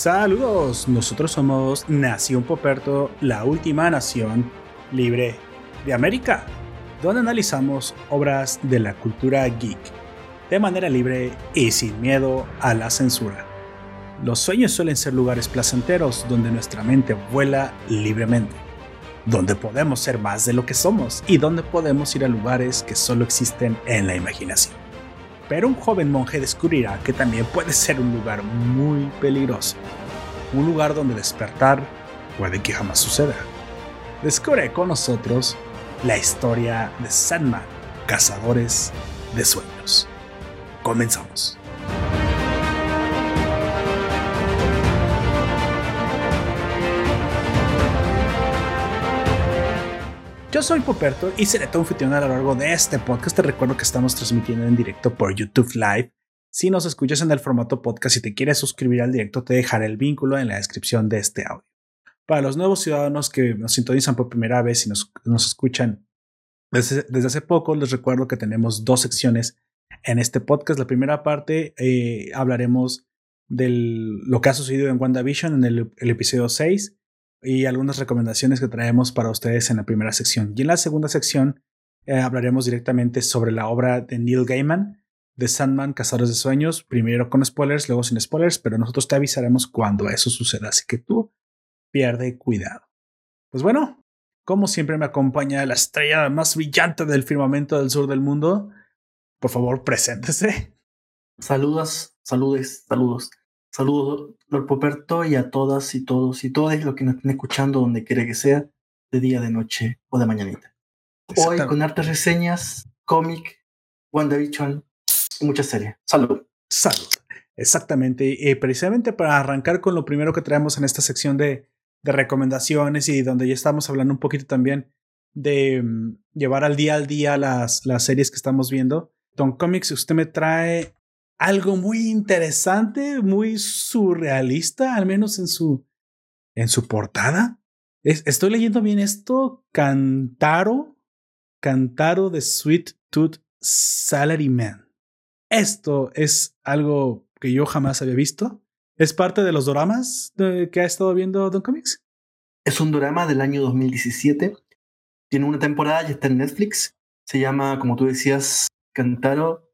Saludos, nosotros somos Nación Poperto, la última nación libre de América, donde analizamos obras de la cultura geek de manera libre y sin miedo a la censura. Los sueños suelen ser lugares placenteros donde nuestra mente vuela libremente, donde podemos ser más de lo que somos y donde podemos ir a lugares que solo existen en la imaginación. Pero un joven monje descubrirá que también puede ser un lugar muy peligroso, un lugar donde despertar puede que jamás suceda. Descubre con nosotros la historia de Sandman, Cazadores de Sueños. Comenzamos. Yo soy Poperto y seré tu anfitrión a lo largo de este podcast. Te recuerdo que estamos transmitiendo en directo por YouTube Live. Si nos escuchas en el formato podcast y te quieres suscribir al directo, te dejaré el vínculo en la descripción de este audio. Para los nuevos ciudadanos que nos sintonizan por primera vez y nos, escuchan desde, hace poco, les recuerdo que tenemos dos secciones en este podcast. La primera parte eh, hablaremos de lo que ha sucedido en WandaVision en el, episodio 6 y algunas recomendaciones que traemos para ustedes en la primera sección. Y en la segunda sección eh, hablaremos directamente sobre la obra de Neil Gaiman, de Sandman, Cazadores de Sueños, primero con spoilers, luego sin spoilers, pero nosotros te avisaremos cuando eso suceda, así que tú pierde cuidado. Pues bueno, como siempre me acompaña la estrella más brillante del firmamento del sur del mundo. Por favor, preséntese. Saludos, saludes, saludos. Saludos, Lord Poperto, y a todas y todos y todas los que nos estén escuchando donde quiera que sea, de día, de noche o de mañanita. Hoy con artes reseñas, cómic, WandaVision y muchas. Salud. Salud. Exactamente. Y precisamente para arrancar con lo primero que traemos en esta sección de, recomendaciones y donde ya estamos hablando un poquito también de mm, llevar al día al día las, las series que estamos viendo. Don Comics, usted me trae algo muy interesante, muy surrealista, al menos en su, en su portada. estoy leyendo bien esto. Cantaro, Cantaro de Sweet Tooth Salaryman. Esto es algo que yo jamás había visto. ¿Es parte de los dramas que ha estado viendo Don Comics? Es un drama del año 2017. Tiene una temporada y está en Netflix. Se llama, como tú decías, Cantaro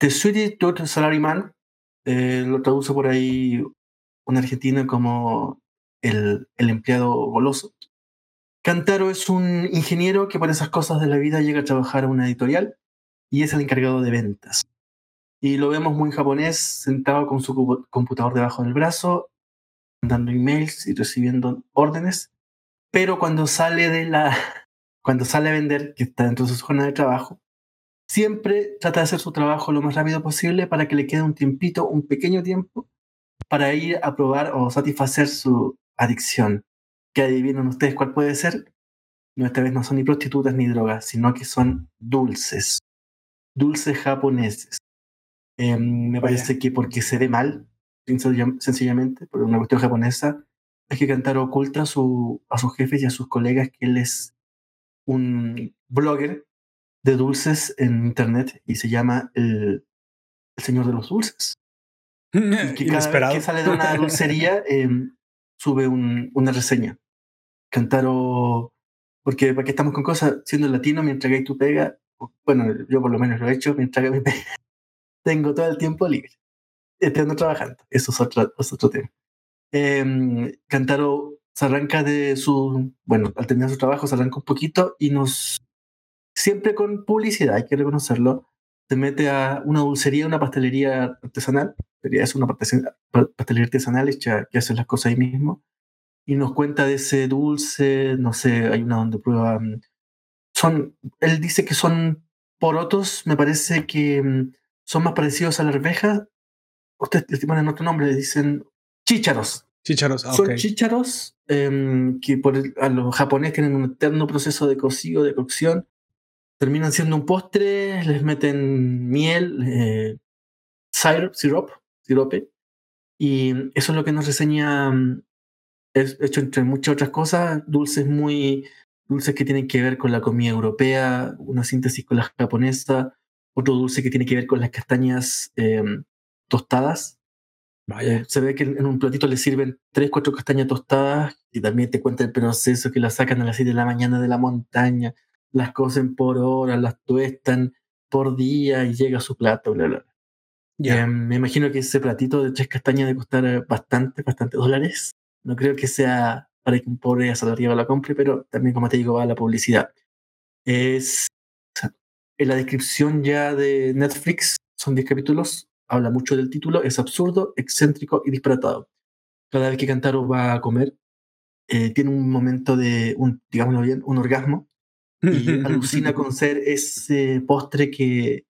The Sweet Tooth Salaryman eh, lo traduce por ahí un argentino como el, el, empleado goloso. Cantaro es un ingeniero que por esas cosas de la vida llega a trabajar a una editorial y es el encargado de ventas. Y lo vemos muy japonés, sentado con su computador debajo del brazo, dando emails y recibiendo órdenes. Pero cuando sale de la, cuando sale a vender, que está dentro de su zona de trabajo, siempre trata de hacer su trabajo lo más rápido posible para que le quede un tiempito, un pequeño tiempo, para ir a probar o satisfacer su adicción. Que adivinen ustedes cuál puede ser. No, esta vez no son ni prostitutas ni drogas, sino que son dulces. Dulces japoneses. Em, me parece que porque se ve mal, sencillamente, por una cuestión japonesa, es que Kantaro oculta a, su, a sus jefes y a sus colegas que él es un blogger de dulces en internet y se llama El, Señor de los Dulces. que cada vez que sale de una dulcería em, sube una reseña. Cantaro, porque para qué estamos con cosas, siendo latino, mientras que tu pega, bueno, yo por lo menos lo he hecho, mientras que mi pega, tengo todo el tiempo libre. Estoy ando trabajando, eso es otro, es otro tema. Eh, Cantaro se arranca de su, bueno, al terminar su trabajo se arranca un poquito y nos siempre con publicidad, hay que reconocerlo, se mete a una dulcería, una pastelería artesanal, es una pastelería artesanal hecha que hace las cosas ahí mismo, y nos cuenta de ese dulce, no sé, hay una donde prueba, son, él dice que son porotos, me parece que son más parecidos a la arveja, ustedes le ponen otro nombre, dicen chícharos. Chícharos, ah, Son chícharos em, que por a los japoneses tienen un eterno proceso de cocido, de cocción, terminan siendo un postre, les meten miel, eh, syrup, syrup, sirope, y eso es lo que nos reseña, mm, es hecho entre muchas otras cosas, dulces muy, dulces que tienen que ver con la comida europea, una síntesis con la japonesa, otro dulce que tiene que ver con las castañas em, tostadas, Eh, se ve que en un platito le sirven tres, cuatro castañas tostadas y también te cuenta el proceso que las sacan a las 7 de la mañana de la montaña, las cocen por horas, las tuestan por día y llega a su plato, bla, bla. Eh, me imagino que ese platito de tres castañas debe costar eh, bastante, bastante dólares. No creo que sea para que un pobre asalariado la compre, pero también, como te digo, va a la publicidad. Es en la descripción ya de Netflix, son 10 capítulos, habla mucho del título, es absurdo, excéntrico y disparatado. Cada vez que Cantaro va a comer, eh, tiene un momento de, un, digámoslo bien, un orgasmo y alucina con ser ese postre que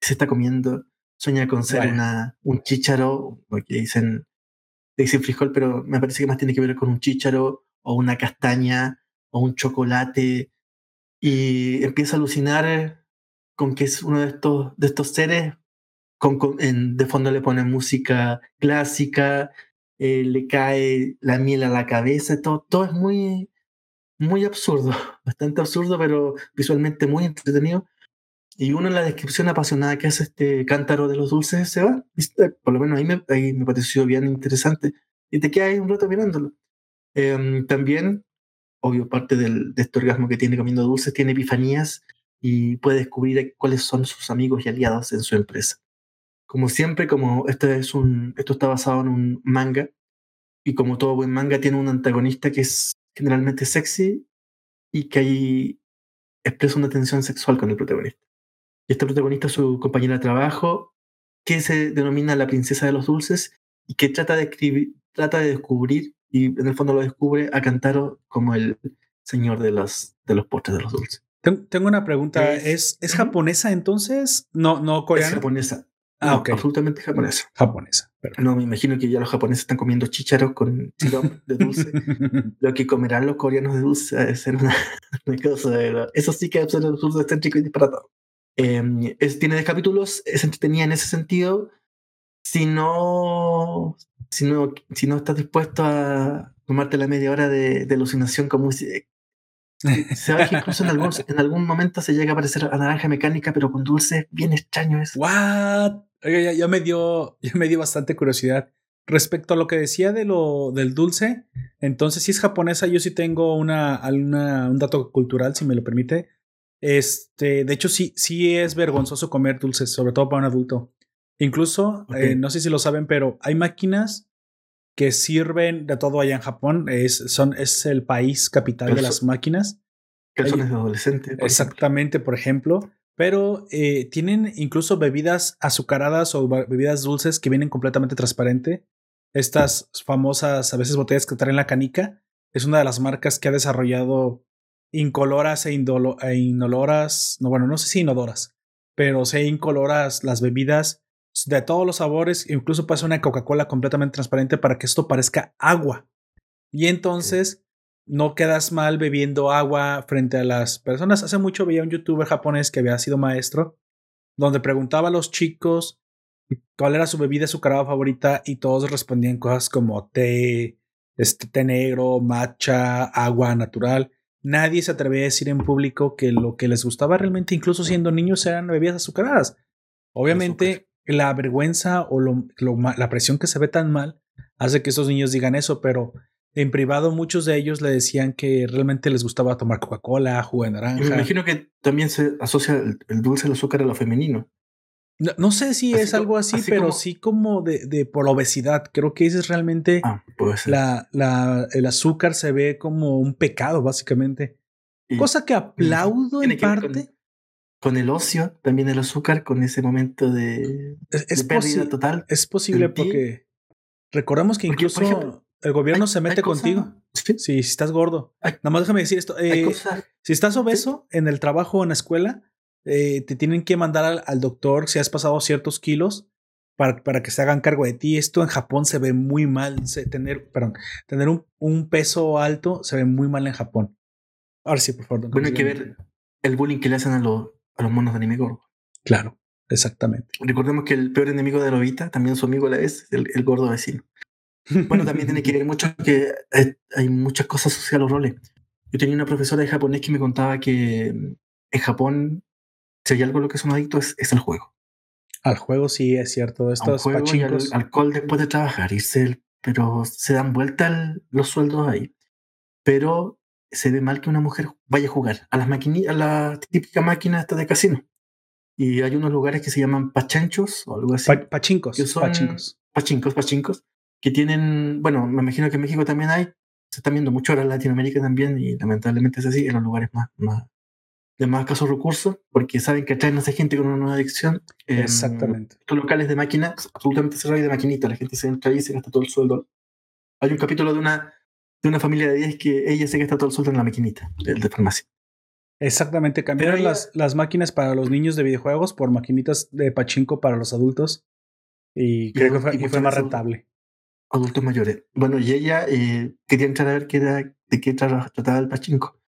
se está comiendo. Sueña con ser una, un chícharo, porque dicen, dicen frijol, pero me parece que más tiene que ver con un chícharo o una castaña o un chocolate. Y empieza a alucinar con que es uno de estos, de estos seres en, de fondo le ponen música clásica, eh, le cae la miel a la cabeza, todo, todo es muy, muy absurdo, bastante absurdo, pero visualmente muy entretenido. Y uno en la descripción apasionada que hace este cántaro de los dulces se va, por lo menos ahí me, ahí me pareció bien interesante. Y te quedas ahí un rato mirándolo. Em, también, obvio, parte del, de este orgasmo que tiene comiendo dulces, tiene epifanías y puede descubrir cuáles son sus amigos y aliados en su empresa. Como siempre, como este es un, esto está basado en un manga, y como todo buen manga tiene un antagonista que es generalmente sexy y que ahí expresa una tensión sexual con el protagonista. Y este protagonista es su compañera de trabajo, que se denomina la princesa de los dulces y que trata de, escribir, trata de descubrir, y en el fondo lo descubre, a Kantaro como el señor de los, de los postres de los dulces. Tengo una pregunta. ¿Es, ¿es japonesa entonces? No, no coreana. Es japonesa. Ah, ok. Absolutamente japonesa. Japonesa. No, me imagino que ya los japoneses están comiendo chícharos con sirope de dulce. Lo que comerán los coreanos de dulce es ser una, cosa. De, eso sí que es absurdo, excéntrico y disparatado. Eh, es, tiene 10 capítulos, es entretenida en ese sentido. Si no, si no, si no estás dispuesto a tomarte la media hora de, de alucinación como se ve que incluso en algún, en algún momento se llega a aparecer a naranja mecánica, pero con dulce bien extraño eso. What? ya, me dio, ya me dio bastante curiosidad. Respecto a lo que decía de lo del dulce, entonces si es japonesa, yo sí tengo una, un dato cultural, si me lo permite. Este, de hecho, sí, sí es vergonzoso comer dulces, sobre todo para un adulto. Incluso, eh, no sé si lo saben, pero hay máquinas que sirven de todo allá en Japón. Es, son, es el país capital de las máquinas. Que son adolescentes. Exactamente, por ejemplo pero eh, tienen incluso bebidas azucaradas o bebidas dulces que vienen completamente transparente. Estas famosas, a veces botellas que traen la canica, es una de las marcas que ha desarrollado incoloras e, e inoloras, no, bueno, no sé si inodoras, pero sé incoloras las bebidas de todos los sabores, incluso pasa una Coca-Cola completamente transparente para que esto parezca agua. Y entonces no quedas mal bebiendo agua frente a las personas. Hace mucho veía un youtuber japonés que había sido maestro, donde preguntaba a los chicos cuál era su bebida azucarada favorita y todos respondían cosas como té, este, té negro, matcha, agua natural. Nadie se atrevía a decir en público que lo que les gustaba realmente, incluso siendo niños, eran bebidas azucaradas. Obviamente, la vergüenza o la presión que se ve tan mal hace que esos niños digan eso, pero en privado muchos de ellos le decían que realmente les gustaba tomar Coca-Cola, jugo de naranja. Me imagino que también se asocia el, dulce al azúcar a lo femenino. No, sé si es algo así, pero sí como de, de, por obesidad. Creo que ese es realmente ah, La, la, el azúcar se ve como un pecado, básicamente. Cosa que aplaudo en parte. Con, el ocio, también el azúcar, con ese momento de, es, pérdida total. Es posible porque recordamos que incluso el gobierno se mete contigo. ¿Sí? Si estás gordo. Nada más déjame decir esto. Eh, si estás obeso en el trabajo o en la escuela, eh, te tienen que mandar al, doctor si has pasado ciertos kilos para, para, que se hagan cargo de ti. Esto en Japón se ve muy mal. tener, perdón, tener un, un, peso alto se ve muy mal en Japón. Ahora sí, por favor. Bueno, hay que ver el bullying que le hacen a, los a los monos de anime Claro, exactamente. Recordemos que el peor enemigo de Lobita, también su amigo a la vez, el, el gordo vecino. Bueno, también tiene que ver mucho que hay muchas cosas asociadas a los roles. Yo tenía una profesora de japonés que me contaba que en Japón, si hay algo a lo que son adictos, es, el juego. Al juego sí es cierto. Estos al pachincos. alcohol después de trabajar, irse, pero se dan vuelta los sueldos ahí. Pero se ve mal que una mujer vaya a jugar a las maquinitas, a la típica máquina esta de casino. Y hay unos lugares que se llaman pachanchos o algo así. pachincos. Que son pachincos. Pachincos, pachincos. Que tienen, bueno, me imagino que en México también hay. Se están viendo mucho ahora en Latinoamérica también y lamentablemente es así en los lugares más, más de más casos recursos porque saben que atraen a esa gente con una nueva adicción. Exactamente. estos locales de máquinas absolutamente cerrados de maquinita. La gente se entra ahí y se gasta todo el sueldo. Hay un capítulo de una, de una familia de 10 que ella se gasta todo el sueldo en la maquinita de, de farmacia. Exactamente, cambiaron las, las máquinas para los niños de videojuegos por maquinitas de pachinko para los adultos y, creo que fue, fue más rentable. Adultos mayores. Bueno, y ella eh, quería entrar a ver qué era, de qué trataba el pachinko.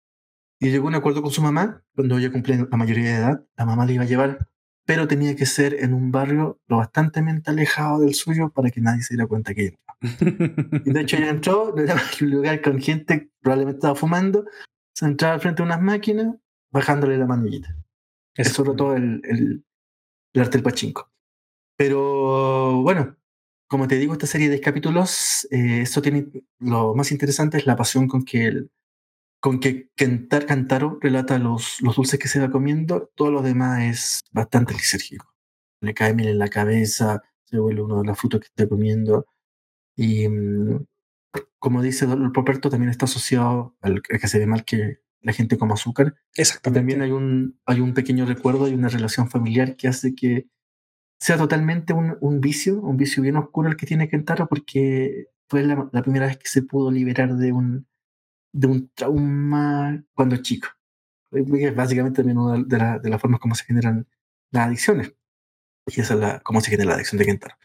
Y llegó a un acuerdo con su mamá, cuando ella cumplía la mayoría de edad, la mamá le iba a llevar, pero tenía que ser en un barrio lo bastante alejado del suyo para que nadie se diera cuenta que ella. Y de hecho ella entró, era un lugar con gente probablemente estaba fumando, se entraba frente a unas máquinas, bajándole la manillita. Es sobre todo el, el, el arte del pachinko. Pero bueno, como te digo, esta serie de capítulos, eh, eso tiene lo más interesante es la pasión con que el, con que Kentar Cantaro relata los, los dulces que se va comiendo, todo lo demás es bastante lisérgico. Le cae miel en la cabeza, se vuelve uno de las frutas que está comiendo. Y mm, como dice Don Poperto, también está asociado al, que se ve mal que la gente coma azúcar. Exactamente. También hay un, hay un pequeño recuerdo, hay una relación familiar que hace que sea totalmente un, un vicio, un vicio bien oscuro el que tiene Kentaro, porque fue la, la primera vez que se pudo liberar de un, de un trauma cuando chico. Es básicamente también una de, la, de las formas como se generan las adicciones. Y esa es la, cómo se genera la adicción de Kentaro.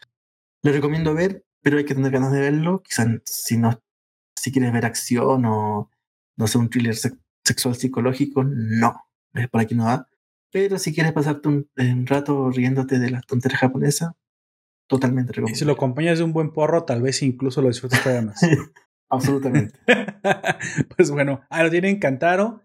Le recomiendo ver, pero hay que tener ganas de verlo. Quizás si no, si quieres ver acción o no sé, un thriller sexual psicológico, no. Es por aquí no va. Pero si quieres pasarte un, un rato riéndote de las tonterías japonesas, totalmente recomendable. Y si lo acompañas de un buen porro, tal vez incluso lo disfrutes todavía más. Absolutamente. pues bueno, ahí lo tienen Cantaro,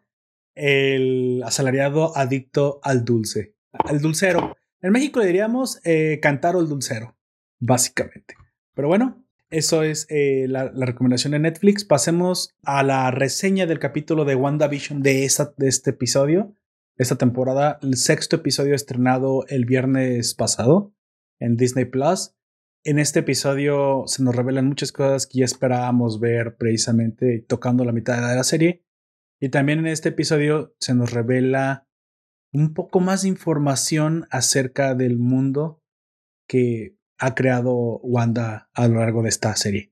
el asalariado adicto al dulce, al dulcero. En México le diríamos eh, Cantaro el dulcero, básicamente. Pero bueno, eso es eh, la, recomendación de Netflix. Pasemos a la reseña del capítulo de WandaVision de, esta, de este episodio, esta temporada, el sexto episodio estrenado el viernes pasado en Disney Plus. En este episodio se nos revelan muchas cosas que ya esperábamos ver precisamente tocando la mitad de la serie. Y también en este episodio se nos revela un poco más de información acerca del mundo que ha creado Wanda a lo largo de esta serie.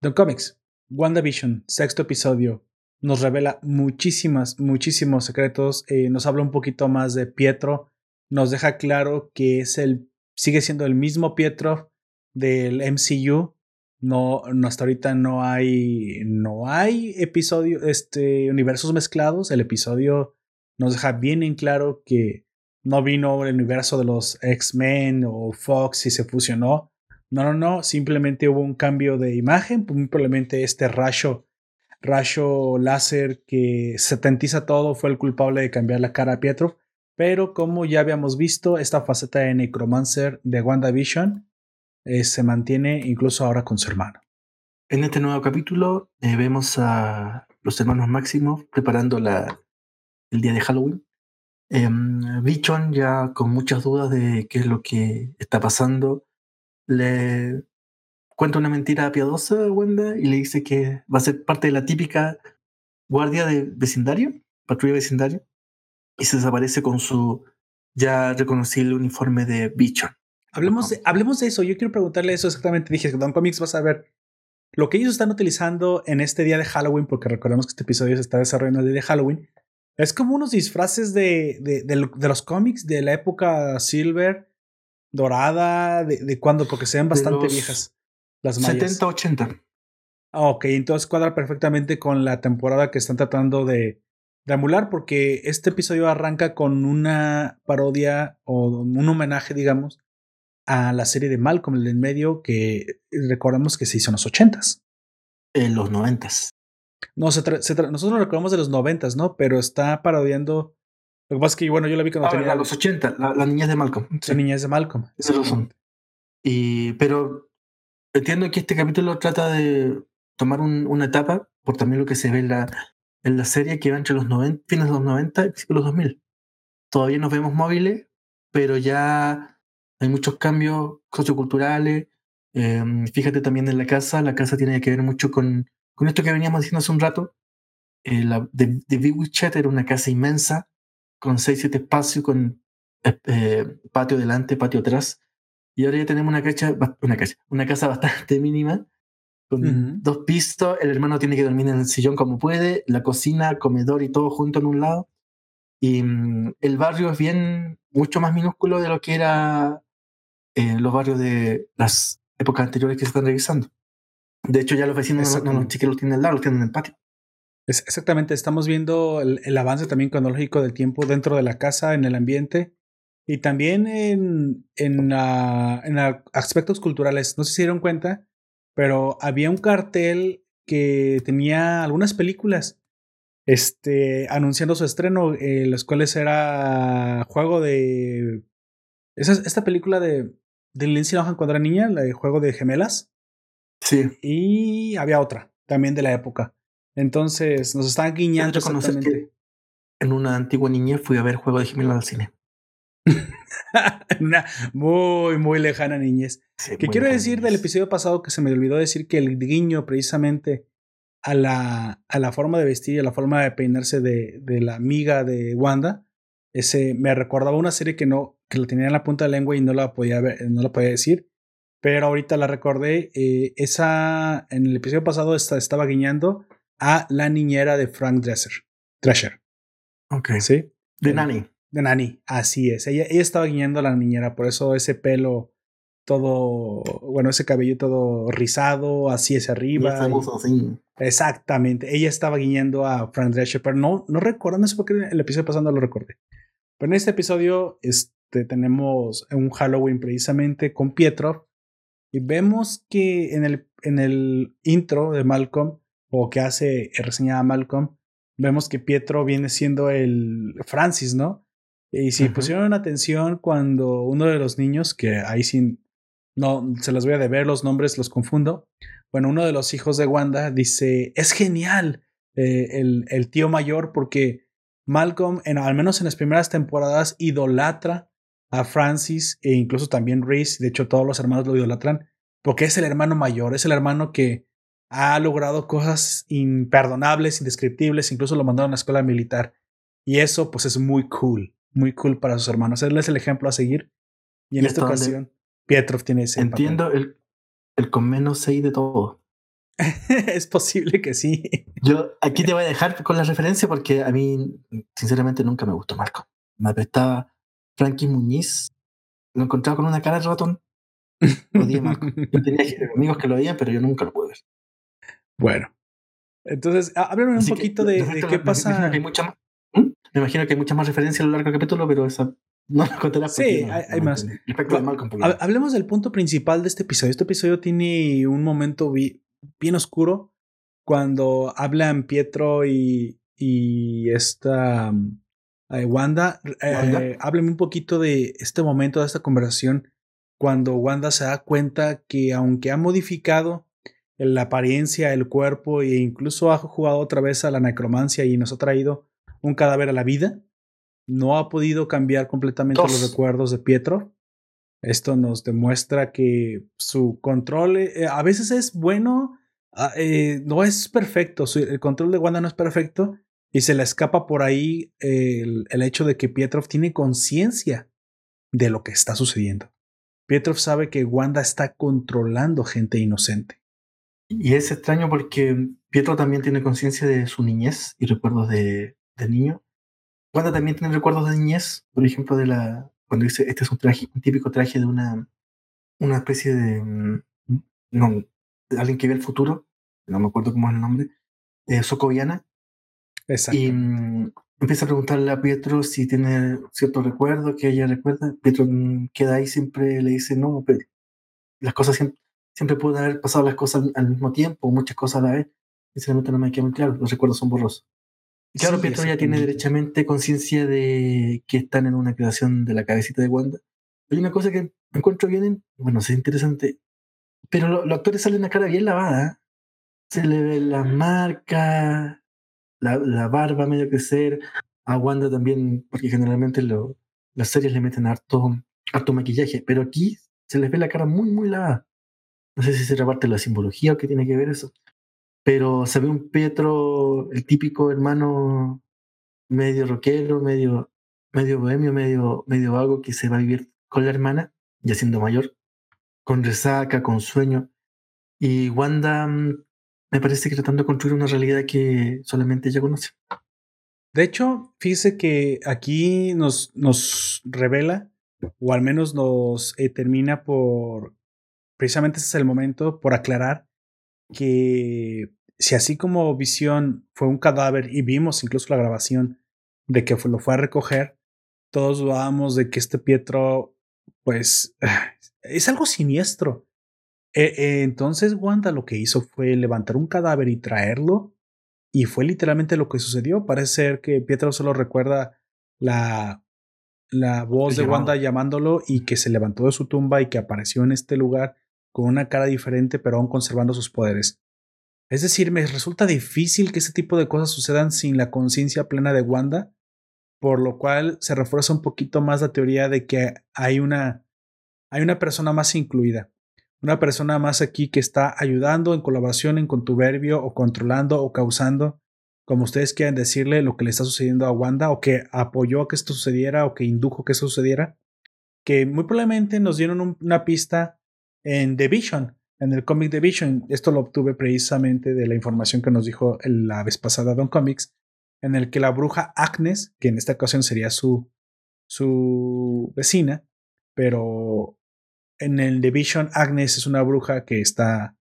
The Comics, WandaVision, sexto episodio, nos revela muchísimas, muchísimos secretos. Eh, nos habla un poquito más de Pietro. Nos deja claro que es el, sigue siendo el mismo Pietro del MCU. No, hasta ahorita no hay, no hay episodios, este, universos mezclados. El episodio nos deja bien en claro que no vino el universo de los X-Men o Fox y se fusionó. No, no, no, simplemente hubo un cambio de imagen, simplemente este rayo, rayo láser que setentiza todo fue el culpable de cambiar la cara a Pietro. Pero como ya habíamos visto, esta faceta de Necromancer de WandaVision eh, se mantiene incluso ahora con su hermano. En este nuevo capítulo eh, vemos a los hermanos Máximos preparando el día de Halloween. Eh, Bichon, ya con muchas dudas de qué es lo que está pasando, le cuenta una mentira piadosa a Wanda y le dice que va a ser parte de la típica guardia de vecindario, patrulla vecindario, y se desaparece con su ya reconocible uniforme de Bichon. Hablemos de, hablemos de eso. Yo quiero preguntarle eso exactamente. Dije que Don Comics vas a ver lo que ellos están utilizando en este día de Halloween, porque recordemos que este episodio se está desarrollando el día de Halloween. Es como unos disfraces de, de, de, de los cómics de la época Silver, dorada, de, cuando, porque se ven bastante viejas las mayas. 70, 80. ok, entonces cuadra perfectamente con la temporada que están tratando de, de emular, porque este episodio arranca con una parodia o un homenaje, digamos, a la serie de Malcolm, el en medio, que recordamos que se hizo en los ochentas. En los noventas. No, se, se nosotros lo recordamos de los noventas, ¿no? Pero está parodiando Lo que pasa es que, bueno, yo la vi cuando Ah, tenía verdad, los 80, la, la niñez de Malcolm. la Sí, niñez de Malcolm. razón. Y, pero entiendo que este capítulo trata de tomar un- una etapa, por también lo que se ve en la, en la serie, que va entre los 90, fines de los 90 y principios de los 2000. Todavía nos vemos móviles, pero ya hay muchos cambios socioculturales. Eh, fíjate también en la casa, la casa tiene que ver mucho con, con esto que veníamos diciendo hace un rato. Eh, la, de, de Big era una casa inmensa, con 6-7 espacios, con eh, eh, patio delante, patio atrás. Y ahora ya tenemos una, cacha, una, cacha, una casa bastante mínima, con dos pisos. El hermano tiene que dormir en el sillón como puede, la cocina, comedor y todo junto en un lado. Y mm, el barrio es bien, mucho más minúsculo de lo que era eh, los barrios de las épocas anteriores que se están revisando. De hecho, ya los vecinos no, no, no, los tienen al lado, los tienen en el patio. Es- exactamente, estamos viendo el, el avance también cronológico del tiempo dentro de la casa, en el ambiente y también en, en, ah, en ah, aspectos culturales. No sé si se dieron cuenta, pero había un cartel que tenía algunas películas este, anunciando su estreno, eh, las cuales era juego de... Esa, esta película de, de Lindsay Lohan cuando era niña, la de Juego de Gemelas. Sí, Y había otra, también de la época. Entonces nos estaban guiñando exactamente. en una antigua niñez fui a ver Juego de Gemelas al cine. Una muy, muy lejana niñez. Sí, Que quiero decir del episodio pasado que se me olvidó decir que el guiño precisamente a la, a la forma de vestir y a la forma de peinarse de, de la amiga de Wanda, ese me recordaba una serie que no, que la tenía en la punta de la lengua y no la podía ver, no la podía decir. Pero ahorita la recordé. eh, esa en el episodio pasado esta- estaba guiñando a la niñera de Frank Dresser. Drescher. Ok. ¿Sí? De Nani. De Nani, así es. Ella, ella estaba guiñando a la niñera, por eso ese pelo todo, bueno, ese cabello todo rizado, así hacia arriba. Y voz así. Exactamente. Ella estaba guiñando a Frank Drescher, pero no, no recuerdo, no sé por qué el episodio pasado no lo recordé. Pero en este episodio este, tenemos un Halloween precisamente con Pietro y vemos que en el, en el intro de Malcolm, o que hace reseñada Malcolm, vemos que Pietro viene siendo el Francis, ¿no? Y si pusieron atención cuando uno de los niños, que ahí sí no se los voy a deber los nombres, los confundo. Bueno, uno de los hijos de Wanda dice: Es genial eh, el, el tío mayor porque Malcolm, en, al menos en las primeras temporadas, idolatra a Francis e incluso también Reese. De hecho, todos los hermanos lo idolatran porque es el hermano mayor, es el hermano que ha logrado cosas imperdonables, indescriptibles, incluso lo mandaron a la escuela militar. Y eso, pues, es muy cool, muy cool para sus hermanos. Él es el ejemplo a seguir. Y en ¿Y esta ocasión, Pietrov tiene ese papel. Entiendo el, el con menos 6 de todo. es posible que sí. Yo aquí te voy a dejar con la referencia porque a mí, sinceramente, nunca me gustó Marco. Me apestaba Frankie Muñiz. Lo encontraba con una cara de ratón. Odié a Marco. Yo tenía amigos que lo veían, pero yo nunca lo pude ver. bueno. Entonces, há- háblame un Así que, poquito de, qué me imagino pasa. que hay mucha más- ¿Mm? Me imagino que hay muchas más referencias a lo largo del capítulo, pero esa no la contarás. Sí, no- hay- me más. Respecto Malcolm, Hablemos del punto principal de este episodio. Este episodio tiene un momento bi- bien oscuro cuando hablan Pietro y, y esta um, eh, Wanda. Eh, Wanda. háblame un poquito de este momento, de esta conversación, cuando Wanda se da cuenta que aunque ha modificado la apariencia, el cuerpo e incluso ha jugado otra vez a la necromancia y nos ha traído un cadáver a la vida, no ha podido cambiar completamente Dos. los recuerdos de Pietro. Esto nos demuestra que su control eh, a veces es bueno, ah, eh, no es perfecto. Su- el control de Wanda no es perfecto y se le escapa por ahí el, el hecho de que Pietrov tiene conciencia de lo que está sucediendo. Pietrov sabe que Wanda está controlando gente inocente. Y es extraño porque Pietro también tiene conciencia de su niñez y recuerdos de, de niño. Wanda también tiene recuerdos de niñez, por ejemplo, de la cuando dice este es un traje, un típico traje de una, una especie de mm, no, alguien que ve el futuro, no me acuerdo cómo es el nombre, socoviana, Exacto. y mm, empieza a preguntarle a Pietro si tiene cierto recuerdo que ella recuerda. Pietro mm, queda ahí siempre le dice no, pero las cosas siempre, siempre pueden haber pasado las cosas al, al mismo tiempo, muchas cosas a la vez. Sinceramente no me queda muy claro, los recuerdos son borrosos. Claro, Pietro ya tiene derechamente conciencia de que están en una creación de la cabecita de Wanda. Hay una cosa que encuentro bien, bueno, es interesante, pero los actores salen a cara bien lavada. Se le ve la marca, la, la barba medio crecer, a Wanda también, porque generalmente lo, las series le meten harto, harto maquillaje, pero aquí se les ve la cara muy, muy lavada. No sé si será parte de la simbología o qué tiene que ver eso. Pero se ve un Pietro, el típico hermano medio rockero, medio, medio bohemio, medio, medio vago que se va a vivir con la hermana, ya siendo mayor, con resaca, con sueño. Y Wanda mm, me parece que tratando de construir una realidad que solamente ella conoce. De hecho, fíjese que aquí nos, nos revela, o al menos nos eh, termina por, precisamente ese es el momento, por aclarar que si así como Visión fue un cadáver y vimos incluso la grabación de que lo fue a recoger, todos dudábamos de que este Pietro, pues, es algo siniestro. E, e, entonces Wanda lo que hizo fue levantar un cadáver y traerlo y fue literalmente lo que sucedió. Parece ser que Pietro solo recuerda la, la voz de Wanda llamándolo y que se levantó de su tumba y que apareció en este lugar con una cara diferente, pero aún conservando sus poderes. Es decir, me resulta difícil que este tipo de cosas sucedan sin la conciencia plena de Wanda, por lo cual se refuerza un poquito más la teoría de que hay una, hay una persona más incluida una persona más aquí que está ayudando en colaboración, en contubernio o controlando o causando, como ustedes quieran decirle, lo que le está sucediendo a Wanda o que apoyó que esto sucediera o que indujo que esto sucediera, que muy probablemente nos dieron una pista en The Vision, en el cómic The Vision. Esto lo obtuve precisamente de la información que nos dijo la vez pasada Don Comics, en el que la bruja Agnes, que en esta ocasión sería su, su vecina, pero en el Division, Agnes es una bruja que está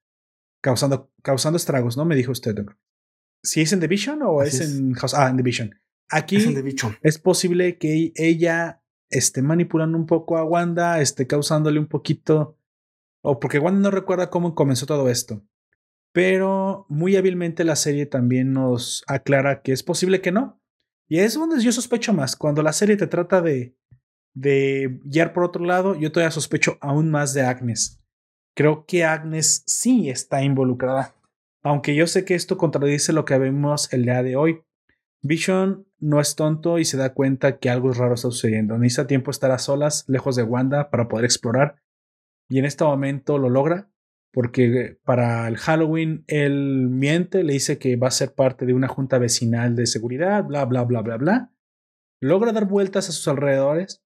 causando, causando estragos, ¿no? Me dijo usted. ¿Si es en Division o es, en House? Ah, en Division. Aquí es, posible que ella esté manipulando un poco a Wanda, esté causándole un poquito. O porque Wanda no recuerda cómo comenzó todo esto. Pero muy hábilmente la serie también nos aclara que es posible que no. Y es donde yo sospecho más. Cuando la serie te trata de de guiar por otro lado, yo todavía sospecho aún más de Agnes. Creo que Agnes sí está involucrada, aunque yo sé que esto contradice lo que vemos el día de hoy. Vision no es tonto y se da cuenta que algo raro está sucediendo. Necesita tiempo estar a solas, lejos de Wanda, para poder explorar. Y en este momento lo logra, porque para el Halloween él miente, le dice que va a ser parte de una junta vecinal de seguridad, bla, bla, bla, bla, bla. Logra dar vueltas a sus alrededores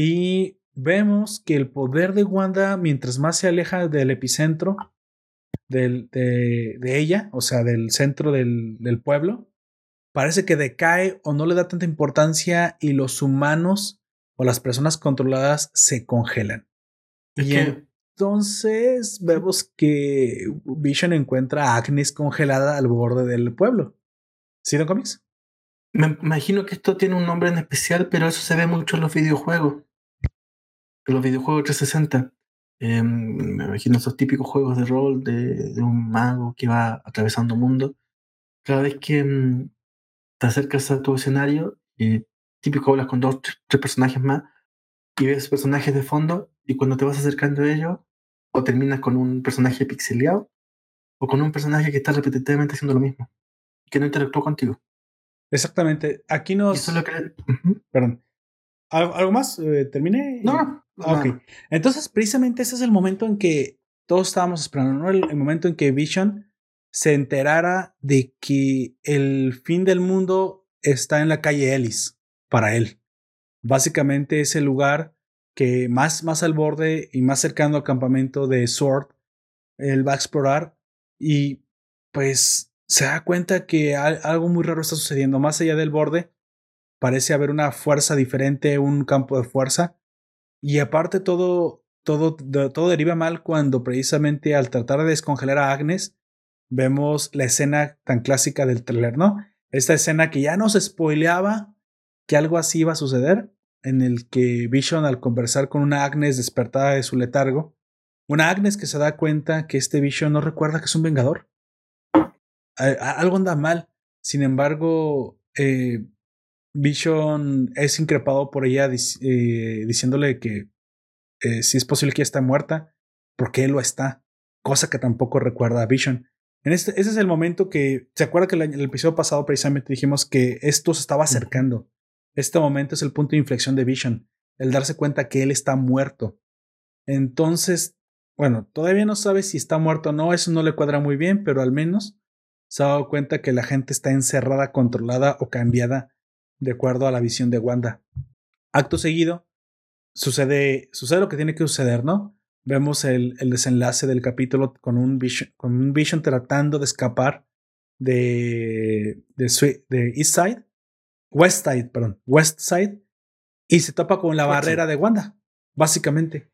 y vemos que el poder de Wanda, mientras más se aleja del epicentro del, de, ella, o sea, del centro del, del pueblo, parece que decae o no le da tanta importancia y los humanos o las personas controladas se congelan. y entonces vemos que Vision encuentra a Agnes congelada al borde del pueblo. ¿Sí, Don Comics? Me imagino que esto tiene un nombre en especial, pero eso se ve mucho en los videojuegos los videojuegos 360. Em, me imagino esos típicos juegos de rol de, un mago que va atravesando mundo. Cada vez que em, te acercas a tu escenario y típico hablas con dos, tres, personajes más y ves personajes de fondo y cuando te vas acercando a ellos o terminas con un personaje pixeleado o con un personaje que está repetitivamente haciendo lo mismo que no interactúa contigo. Exactamente. Aquí nos... Eso lo que... Perdón. ¿Algo, más? Eh, ¿Terminé? No, Ok. Entonces, precisamente ese es el momento en que todos estábamos esperando, ¿no? El, momento en que Vision se enterara de que el fin del mundo está en la calle Ellis para él. Básicamente es el lugar que más, más al borde y más cercano al campamento de Sword, él va a explorar y pues se da cuenta que algo muy raro está sucediendo. Más allá del borde, parece haber una fuerza diferente, un campo de fuerza y aparte todo, todo, todo deriva mal cuando precisamente al tratar de descongelar a Agnes, vemos la escena tan clásica del trailer, ¿no? Esta escena que ya nos spoileaba que algo así iba a suceder, en el que Vision al conversar con una Agnes despertada de su letargo, una Agnes que se da cuenta que este Vision no recuerda que es un vengador. Algo anda mal. Sin embargo, eh, Vision es increpado por ella eh, diciéndole que eh, si es posible que ella está muerta, porque él lo está, cosa que tampoco recuerda a Vision. En este, ese es el momento que, ¿se acuerda que el, el episodio pasado precisamente dijimos que esto se estaba acercando? Este momento es el punto de inflexión de Vision, el darse cuenta que él está muerto. Entonces, bueno, todavía no sabe si está muerto o no, eso no le cuadra muy bien, pero al menos se ha dado cuenta que la gente está encerrada, controlada o cambiada de acuerdo a la visión de Wanda. Acto seguido, sucede, sucede lo que tiene que suceder, ¿no? Vemos el, el desenlace del capítulo con un, Vision, con un Vision tratando de escapar de, de, de East Side, West Side, perdón, West Side, y se topa con la barrera de Wanda, básicamente.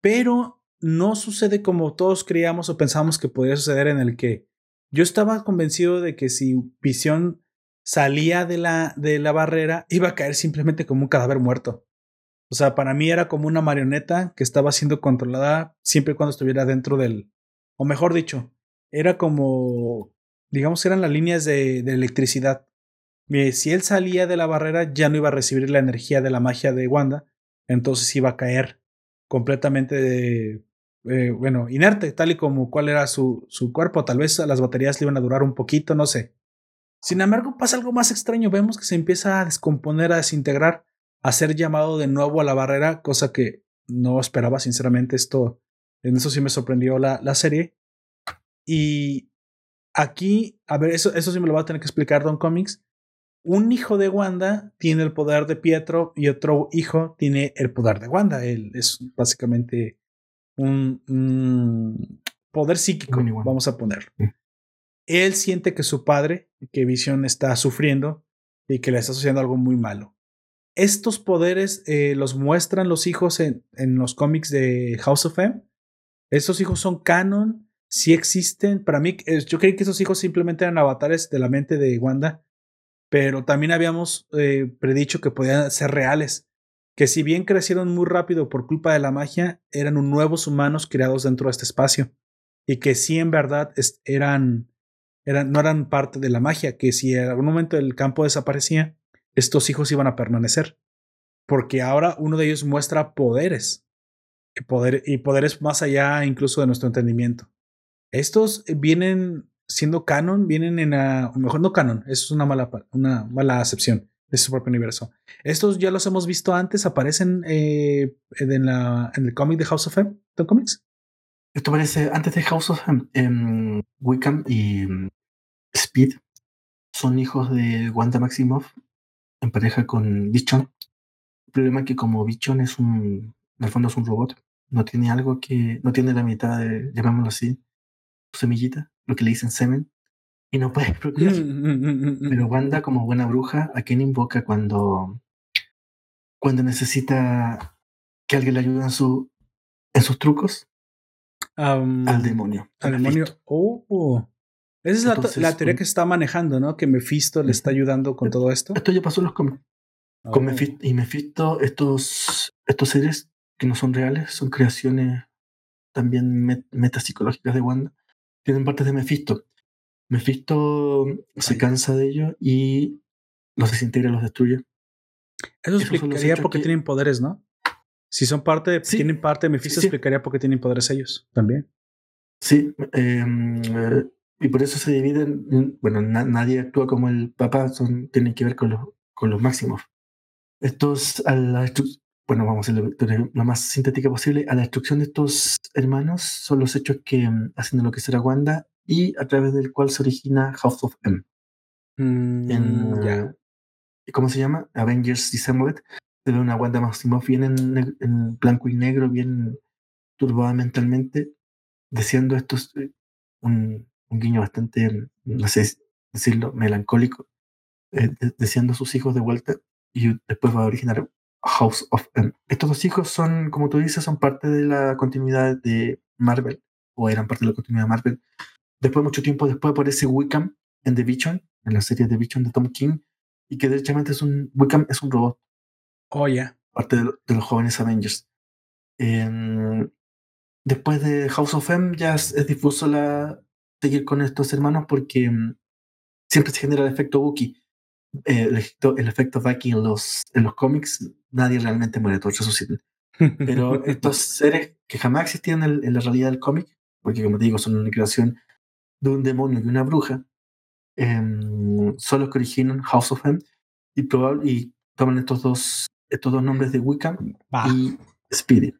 Pero no sucede como todos creíamos o pensábamos que podría suceder en el que yo estaba convencido de que si Visión salía de la, de la barrera, iba a caer simplemente como un cadáver muerto. O sea, para mí era como una marioneta que estaba siendo controlada siempre y cuando estuviera dentro del... O mejor dicho, era como, digamos, eran las líneas de, de electricidad. Si él salía de la barrera, ya no iba a recibir la energía de la magia de Wanda, entonces iba a caer completamente, eh, bueno, inerte, tal y como cuál era su, su cuerpo. Tal vez las baterías le iban a durar un poquito, no sé. Sin embargo, pasa algo más extraño. Vemos que se empieza a descomponer, a desintegrar, a ser llamado de nuevo a la barrera, cosa que no esperaba, sinceramente. Esto, en eso sí me sorprendió la, la serie. Y aquí, a ver, eso, eso sí me lo va a tener que explicar Don Comics. Un hijo de Wanda tiene el poder de Pietro y otro hijo tiene el poder de Wanda. Él es básicamente un, un poder psíquico, vamos a poner él siente que su padre, que Vision está sufriendo y que le está sucediendo algo muy malo. Estos poderes eh, los muestran los hijos en, en, los cómics de House of M. Estos hijos son canon, sí existen. Para mí, yo creí que esos hijos simplemente eran avatares de la mente de Wanda, pero también habíamos eh, predicho que podían ser reales. Que si bien crecieron muy rápido por culpa de la magia, eran nuevos humanos creados dentro de este espacio. Y que sí, en verdad, eran eran, no eran parte de la magia, que si en algún momento el campo desaparecía, estos hijos iban a permanecer. Porque ahora uno de ellos muestra poderes. Poder, y poderes más allá incluso de nuestro entendimiento. Estos vienen siendo canon, vienen en la. Mejor no canon, eso es una mala, una mala acepción de su propio universo. Estos ya los hemos visto antes, aparecen eh, en, la, en el cómic de House of M, ¿de Comics? Esto aparece antes de House of M. Em, Wickham y Speed son hijos de Wanda Maximoff en pareja con Bichon. El problema es que como Bichon es un, en el fondo es un robot, no tiene algo que, no tiene la mitad de, llamémoslo así, semillita, lo que le dicen semen, y no puede procrear. Pero Wanda, como buena bruja, ¿a quién invoca cuando, cuando necesita que alguien le ayude en, su, en sus trucos? Al demonio. Al demonio. Oh. Esa es la, teoría que está manejando, ¿no? Que Mephisto le está ayudando con todo esto. Esto ya pasó en los cómics. Con oh. y Mephisto, estos, estos seres que no son reales, son creaciones también metapsicológicas de Wanda, tienen partes de Mephisto. Mephisto se cansa de ellos y los desintegra, los destruye. Eso explicaría por qué tienen poderes, ¿no? Si son parte, tienen parte de Mephisto, explicaría por qué tienen poderes ellos también. Sí, em, eh, y por eso se dividen, bueno, nadie actúa como el papá, son, tienen que ver con los, con los máximos. Estos, a la bueno, vamos a hacer lo más sintética posible, a la destrucción de estos hermanos son los hechos que mm, hacen de lo que será Wanda y a través del cual se origina House of M. Mm, en, ¿Cómo se llama? Avengers Disassembled. Se ve una Wanda Maximoff bien en, blanco y negro, bien turbada mentalmente, diciendo estos, eh, un, guiño bastante, no sé decirlo, melancólico, eh, deseando a sus hijos de vuelta y después va a originar House of M. Estos dos hijos son, como tú dices, son parte de la continuidad de Marvel, o eran parte de la continuidad de Marvel. Después, mucho tiempo después, aparece Wickham en The Vision, en la serie The Vision de Tom King, y que derechamente es un, Wickham es un robot. Oh, ya. Parte de, los jóvenes Avengers. después de House of M ya es difuso la, seguir con estos hermanos porque mm, siempre se genera el efecto Buki. eh, el, efecto, el, efecto, Viking en los, en los cómics, nadie realmente muere, todos resucitan. Pero estos seres que jamás existían en, la realidad del cómic, porque como te digo, son una creación de un demonio y una bruja, em, son los que originan House of M y, y toman estos dos, estos dos nombres de Wiccan y Speedy.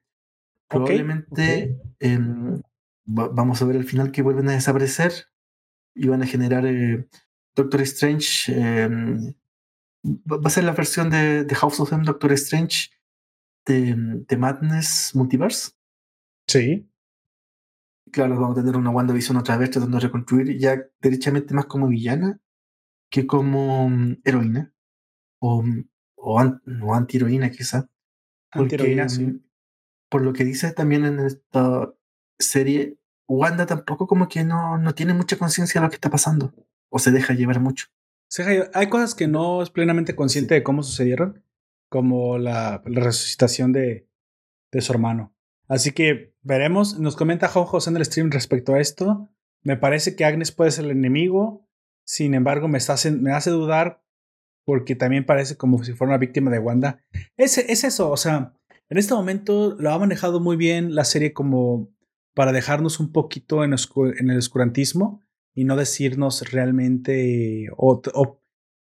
Probablemente em, vamos a ver al final que vuelven a desaparecer y van a generar eh, Doctor Strange. Em, va a ser la versión de, de House of M, Doctor Strange de, Madness Multiverse. Sí. Claro, vamos a tener una WandaVision otra vez tratando de reconstruir ya derechamente más como villana que como mm, heroína. O, mm, o, anti-heroína quizá. Anti-heroína, sí. Mm, por lo que dice también en esta serie, Wanda tampoco como que no, no tiene mucha conciencia de lo que está pasando. O se deja llevar mucho. Hay cosas que no es plenamente consciente de cómo sucedieron como la, resucitación de, de, su hermano. Así que veremos. Nos comenta Juan José en el stream respecto a esto. Me parece que Agnes puede ser el enemigo. Sin embargo, me, está, me hace dudar porque también parece como si fuera una víctima de Wanda. Es, es eso, o sea, en este momento lo ha manejado muy bien la serie como para dejarnos un poquito en, el oscurantismo y no decirnos realmente... O,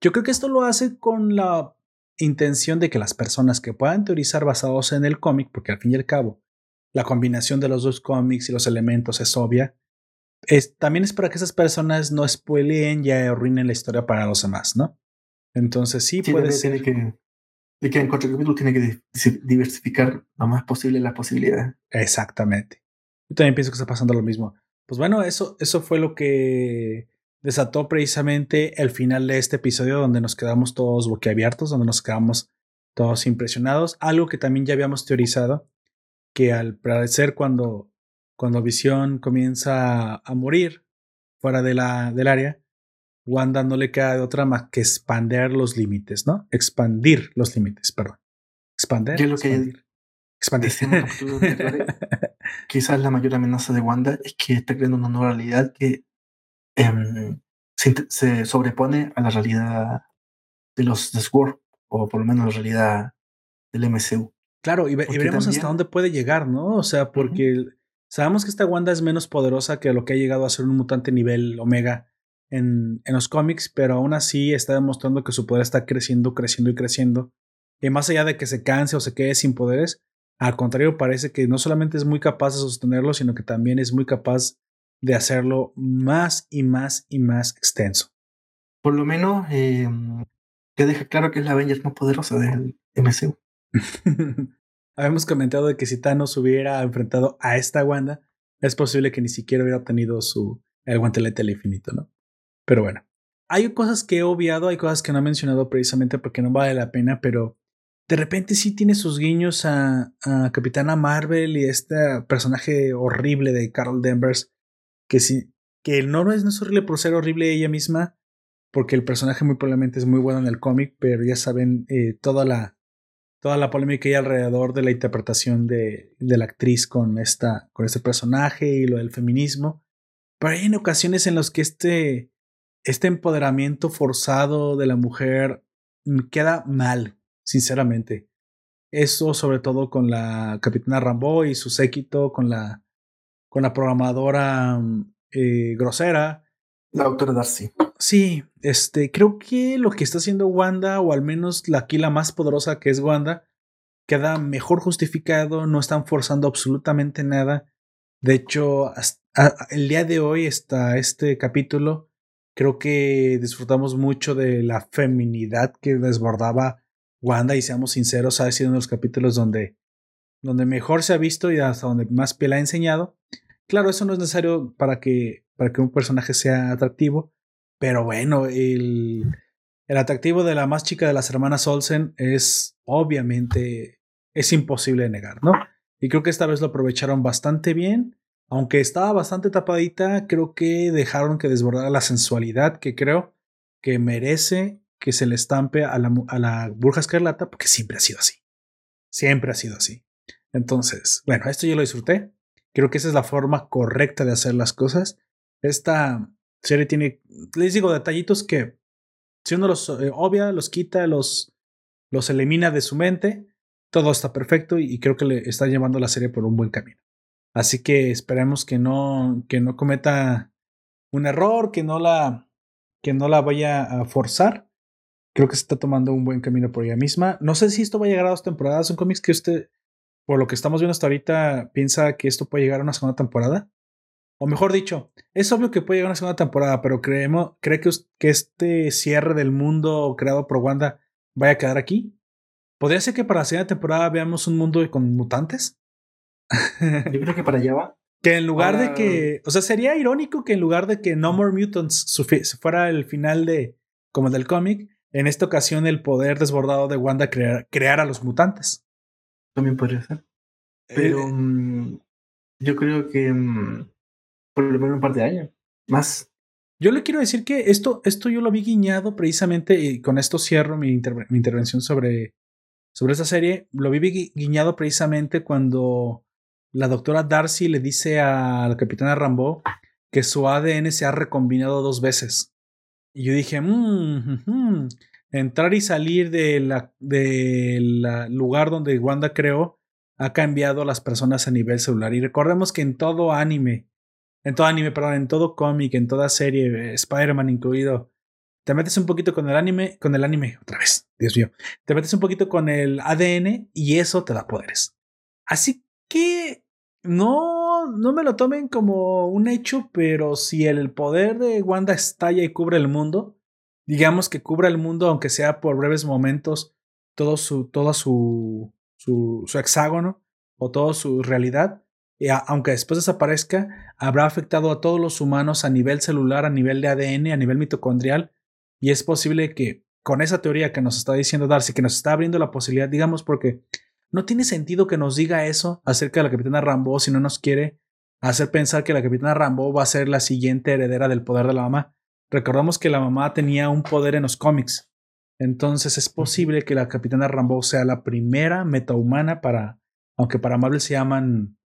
yo creo que esto lo hace con la intención de que las personas que puedan teorizar basados en el cómic, porque al fin y al cabo la combinación de los dos cómics y los elementos es obvia, también es para que esas personas no spoileen y arruinen la historia para los demás, ¿no? Entonces sí, puede ser. Tiene que, que en cuatro capítulos tiene que diversificar lo más posible las posibilidades. Exactamente. Yo también pienso que está pasando lo mismo. Pues bueno, eso, eso fue lo que desató precisamente el final de este episodio donde nos quedamos todos boquiabiertos, donde nos quedamos todos impresionados. Algo que también ya habíamos teorizado, que al parecer cuando, cuando Visión comienza a morir fuera de la, del área, Wanda no le queda de otra más que expandir los límites, ¿no? Expandir los límites, perdón. Expandir. lo que expandir. quizás la mayor amenaza de Wanda es que está creando una nueva realidad que Em, se, sobrepone a la realidad de los The Sword, o por lo menos la realidad del MCU. Claro, y, veremos hasta dónde puede llegar, ¿no? O sea, porque sabemos que esta Wanda es menos poderosa que lo que ha llegado a ser un mutante nivel Omega en, en los cómics, pero aún así está demostrando que su poder está creciendo, creciendo y creciendo. Y más allá de que se canse o se quede sin poderes, al contrario, parece que no solamente es muy capaz de sostenerlo, sino que también es muy capaz de hacerlo más y más y más extenso. Por lo menos eh, que deja claro que es la Avengers más poderosa del MCU. Habíamos comentado de que si Thanos hubiera enfrentado a esta Wanda, es posible que ni siquiera hubiera obtenido su el guantelete al infinito, ¿no? Pero bueno, hay cosas que he obviado, hay cosas que no he mencionado precisamente porque no vale la pena, pero de repente sí tiene sus guiños a, a Capitana Marvel y este personaje horrible de Carol Danvers que sí, que no es, no es horrible por ser horrible ella misma, porque el personaje muy probablemente es muy bueno en el cómic, pero ya saben eh, toda la toda la polémica que hay alrededor de la interpretación de, de, la actriz con esta con este personaje y lo del feminismo. Pero hay en ocasiones en las que este este empoderamiento forzado de la mujer queda mal, sinceramente. Eso sobre todo con la capitana Rambo y su séquito, con la con la programadora mm, eh, grosera. La autora Darcy. Sí, este, creo que lo que está haciendo Wanda, o al menos la, aquí la más poderosa que es Wanda, queda mejor justificado, no están forzando absolutamente nada. De hecho, el día de hoy, hasta este capítulo, creo que disfrutamos mucho de la feminidad que desbordaba Wanda, y seamos sinceros, ha sido uno de los capítulos donde donde mejor se ha visto y hasta donde más piel ha enseñado. Claro, eso no es necesario para que, para que un personaje sea atractivo, pero bueno, el, el atractivo de la más chica de las hermanas Olsen es obviamente, es imposible de negar, ¿no? Y creo que esta vez lo aprovecharon bastante bien. Aunque estaba bastante tapadita, creo que dejaron que desbordara la sensualidad que creo que merece que se le estampe a la, Burja Escarlata, porque siempre ha sido así. Siempre ha sido así. Entonces, bueno, esto yo lo disfruté. Creo que esa es la forma correcta de hacer las cosas. Esta serie tiene, les digo, detallitos que Si uno los eh, obvia, los quita, los, elimina de su mente, todo está perfecto y, creo que le está llevando la serie por un buen camino. Así que esperemos que no, que no cometa un error, que no la, que no la vaya a forzar. Creo que se está tomando un buen camino por ella misma. No sé si esto va a llegar a dos temporadas. Son cómics que usted, por lo que estamos viendo hasta ahorita, piensa que esto puede llegar a una segunda temporada. O mejor dicho, es obvio que puede llegar a una segunda temporada, pero creemos, ¿cree que, que este cierre del mundo creado por Wanda vaya a quedar aquí? ¿Podría ser que para la segunda temporada veamos un mundo con mutantes? Yo creo que para allá va. Que en lugar de que. O sea, sería irónico que en lugar de que No More Mutants fuera el final de. como del cómic, en esta ocasión el poder desbordado de Wanda creara a los mutantes. También podría ser. Pero eh, mm, yo creo que mm, por lo menos un par de años. Más. Yo le quiero decir que esto, esto yo lo vi guiñado precisamente, y con esto cierro mi, mi intervención sobre sobre esta serie, lo vi guiñado precisamente cuando la doctora Darcy le dice a la capitana Rambo que su ADN se ha recombinado dos veces. Y yo dije, mmm, entrar y salir del lugar donde Wanda creó ha cambiado a las personas a nivel celular. Y recordemos que en todo anime, en todo anime, perdón, en todo cómic, en toda serie, Spider-Man incluido, te metes un poquito con el anime, con el anime, otra vez, Dios mío, te metes un poquito con el ADN y eso te da poderes. Así que no, no me lo tomen como un hecho, pero si el poder de Wanda estalla y cubre el mundo, digamos que cubre el mundo, aunque sea por breves momentos, todo su, toda su, su, su hexágono o toda su realidad, y aunque después desaparezca, habrá afectado a todos los humanos a nivel celular, a nivel de ADN, a nivel mitocondrial, y es posible que con esa teoría que nos está diciendo Darcy, que nos está abriendo la posibilidad, digamos, porque no tiene sentido que nos diga eso acerca de la capitana Rambo si no nos quiere hacer pensar que la capitana Rambo va a ser la siguiente heredera del poder de la mamá. Recordamos que la mamá tenía un poder en los cómics. Entonces es posible que la capitana Rambo sea la primera metahumana para, aunque para Marvel se llaman,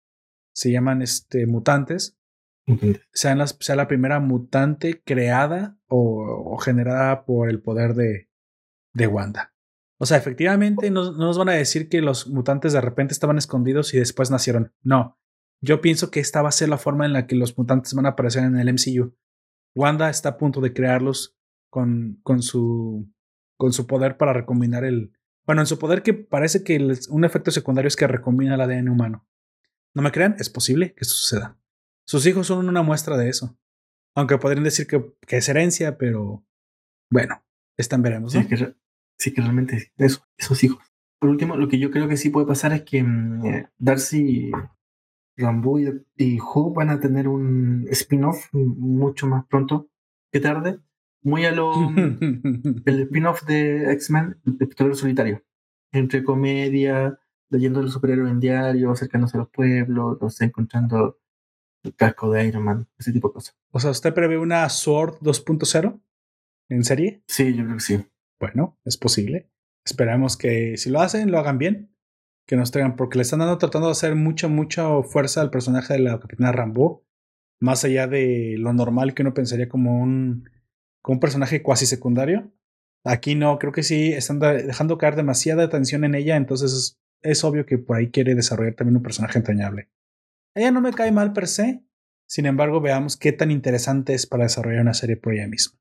se llaman este, mutantes, sea, la primera mutante creada o, generada por el poder de, de Wanda. O sea, efectivamente no, nos van a decir que los mutantes de repente estaban escondidos y después nacieron. No. Yo pienso que esta va a ser la forma en la que los mutantes van a aparecer en el MCU. Wanda está a punto de crearlos con, con, su, con su poder para recombinar el... Bueno, en su poder que parece que un efecto secundario es que recombina el ADN humano. ¿No me crean? Es posible que esto suceda. Sus hijos son una muestra de eso. Aunque podrían decir que, es herencia, pero bueno, están veremos. Sí, que, sí, que realmente eso, esos hijos. Por último, lo que yo creo que sí puede pasar es que mm, eh, Darcy, Rambo y, y van a tener un spin-off mucho más pronto que tarde. Muy a lo. el spin-off de X-Men, el Pistoler Solitario. Entre comedia, leyendo el superhéroe en diario, acercándose a los pueblos, los encontrando el casco de Iron Man, ese tipo de cosas. O sea, ¿usted prevé una Sword 2.0 en serie? Sí, yo creo que sí. Bueno, es posible. Esperamos que si lo hacen, lo hagan bien. Que nos traigan, porque le están dando, tratando de hacer mucha, mucha fuerza al personaje de la Capitana Rambo. Más allá de lo normal que uno pensaría como un, como un personaje cuasi secundario. Aquí no, creo que sí están dejando caer demasiada atención en ella, entonces es obvio que por ahí quiere desarrollar también un personaje entrañable. Ella no me cae mal per se, sin embargo veamos qué tan interesante es para desarrollar una serie por ella misma.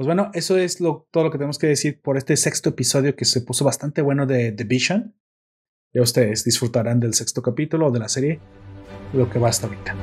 Pues bueno, eso es todo lo que tenemos que decir por este sexto episodio que se puso bastante bueno de The Vision. Ya ustedes disfrutarán del sexto capítulo de la serie, lo que va hasta ahorita.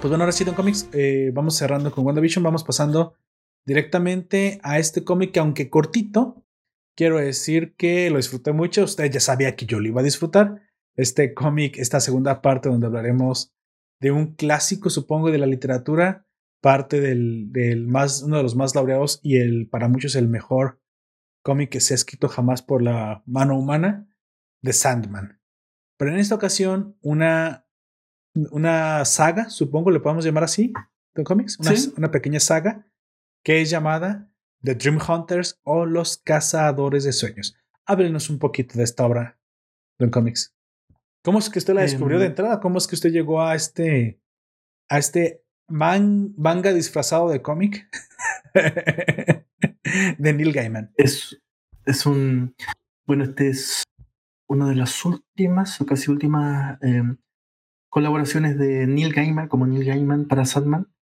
Pues bueno, ahora sí, Don Comics, eh, vamos cerrando con WandaVision, vamos pasando directamente a este cómic que aunque cortito, quiero decir que lo disfruté mucho. Usted ya sabía que yo lo iba a disfrutar. Este cómic, esta segunda parte donde hablaremos de un clásico, supongo, de la literatura, parte del, del más, uno de los más laureados y el, para muchos, el mejor cómic que se ha escrito jamás por la mano humana, de Sandman. Pero en esta ocasión, una, una saga, supongo, le podemos llamar así, de cómics, una, una pequeña saga que es llamada The Dream Hunters o Los Cazadores de Sueños. Háblenos un poquito de esta obra, Don Comics. ¿Cómo es que usted la descubrió de em, entrada? ¿Cómo es que usted llegó a este, a este manga disfrazado de cómic de Neil Gaiman? Es, es un, bueno, este es una de las últimas o casi últimas em, colaboraciones de Neil Gaiman como Neil Gaiman para Sandman.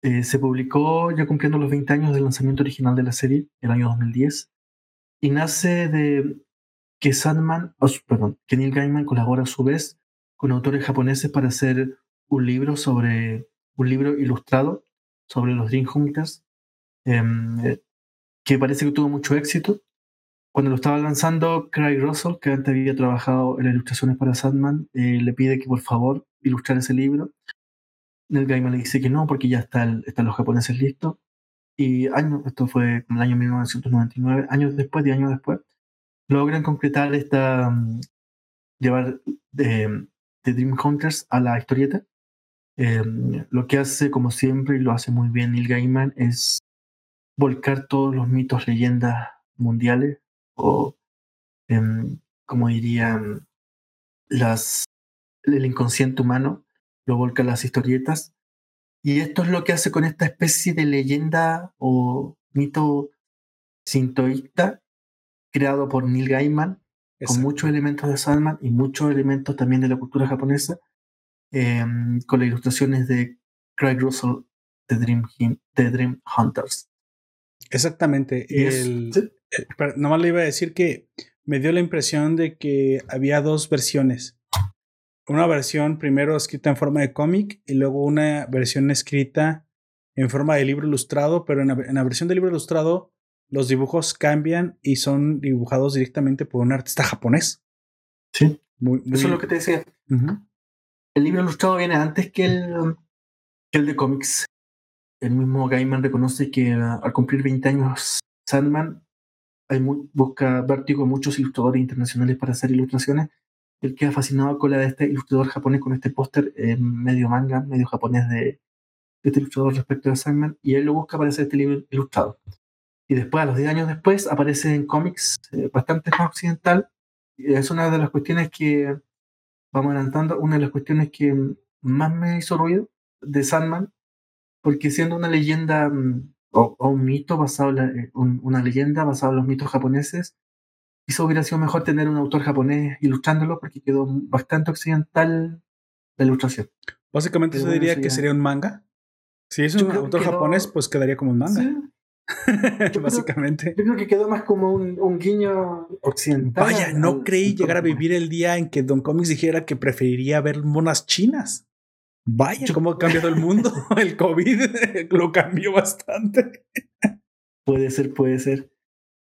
Eh, se publicó ya cumpliendo los 20 años del lanzamiento original de la serie, el año 2010, y nace de que Sandman, perdón, que Neil Gaiman colabora a su vez con autores japoneses para hacer un libro sobre un libro ilustrado sobre los Dream Hunters, em, eh, que parece que tuvo mucho éxito. Cuando lo estaba lanzando, Craig Russell, que antes había trabajado en las ilustraciones para Sandman, eh, le pide que por favor ilustrara ese libro. Neil Gaiman le dice que no, porque ya está están los japoneses listos. Y años, esto fue en el año 1999, años después, de años después, logran concretar esta, mm, llevar de, Dream Hunters a la historieta. Em, lo que hace, como siempre, y lo hace muy bien Neil Gaiman, es volcar todos los mitos, leyendas mundiales, o em, como dirían las, el inconsciente humano, lo volca las historietas. Y esto es lo que hace con esta especie de leyenda o mito sintoísta creado por Neil Gaiman, con muchos elementos de Sandman y muchos elementos también de la cultura japonesa, em, con las ilustraciones de Craig Russell de Dream, Dream Hunters. Exactamente. El, eh, nomás le iba a decir que me dio la impresión de que había dos versiones. Una versión primero escrita en forma de cómic y luego una versión escrita en forma de libro ilustrado, pero en la versión de libro ilustrado los dibujos cambian y son dibujados directamente por un artista japonés. Sí. Eso es lo que te decía. El libro ilustrado viene antes que el, que el de cómics. El mismo Gaiman reconoce que ah, al cumplir 20 años Sandman hay busca vértigo muchos ilustradores internacionales para hacer ilustraciones. Él queda fascinado con la de este ilustrador japonés, con este póster medio manga, medio japonés de, de, este ilustrador respecto a Sandman, y él lo busca para hacer este libro ilustrado. Y después, a los 10 años después, aparece en cómics eh, bastante más occidental. Y es una de las cuestiones que, vamos adelantando, una de las cuestiones que más me hizo ruido de Sandman, porque siendo una leyenda mm, o, un mito basado en eh, una leyenda basada en los mitos japoneses, hizo hubiera sido mejor tener un autor japonés ilustrándolo porque quedó bastante occidental la ilustración. Básicamente se diría que sería un manga. Si es un autor japonés, pues quedaría como un manga. Básicamente. yo creo que quedó más como un, guiño occidental. Vaya, no creí llegar a vivir el día en que Don Comics dijera que preferiría ver monas chinas. Vaya, cómo ha cambiado el mundo. el COVID lo cambió bastante. puede ser, puede ser.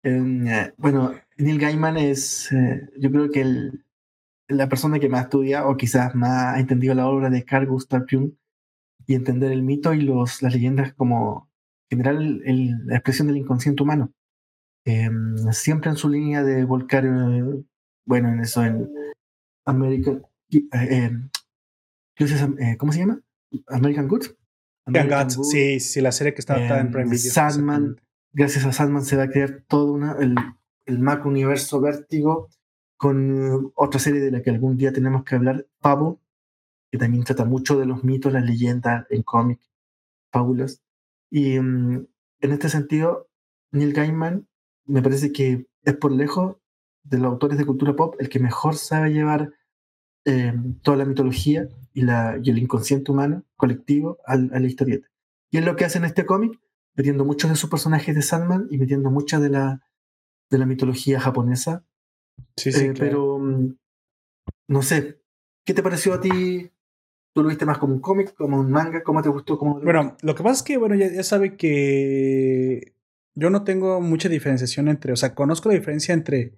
Em, eh, bueno, Neil Gaiman es, eh, yo creo que el, la persona que más estudia o quizás más ha entendido la obra de Carl Gustav Jung y entender el mito y los, las leyendas como general la expresión del inconsciente humano. Em, siempre en su línea de volcar, eh, bueno, en eso, en American, eh, em, eh, ¿cómo se llama? American Goods. American Goods, sí, sí, la serie que está en em, Prime Video. Sandman, gracias a Sandman se va a crear todo una, el, el macro universo vértigo con otra serie de la que algún día tenemos que hablar, Pavo, que también trata mucho de los mitos, las leyendas en cómic, fábulas. Y mm, en este sentido, Neil Gaiman me parece que es por lejos de los autores de cultura pop el que mejor sabe llevar eh, toda la mitología y, la, y el inconsciente humano colectivo a, la historieta. Y es lo que hace en este cómic, metiendo muchos de sus personajes de Sandman y metiendo mucha de la, de la mitología japonesa. Sí, sí, eh, Pero, mm, no sé, ¿qué te pareció a ti ¿Tú lo viste más como un cómic, como un manga? ¿Cómo te gustó? bueno, lo que pasa es que, bueno, ya, sabe que yo no tengo mucha diferenciación entre, o sea, conozco la diferencia entre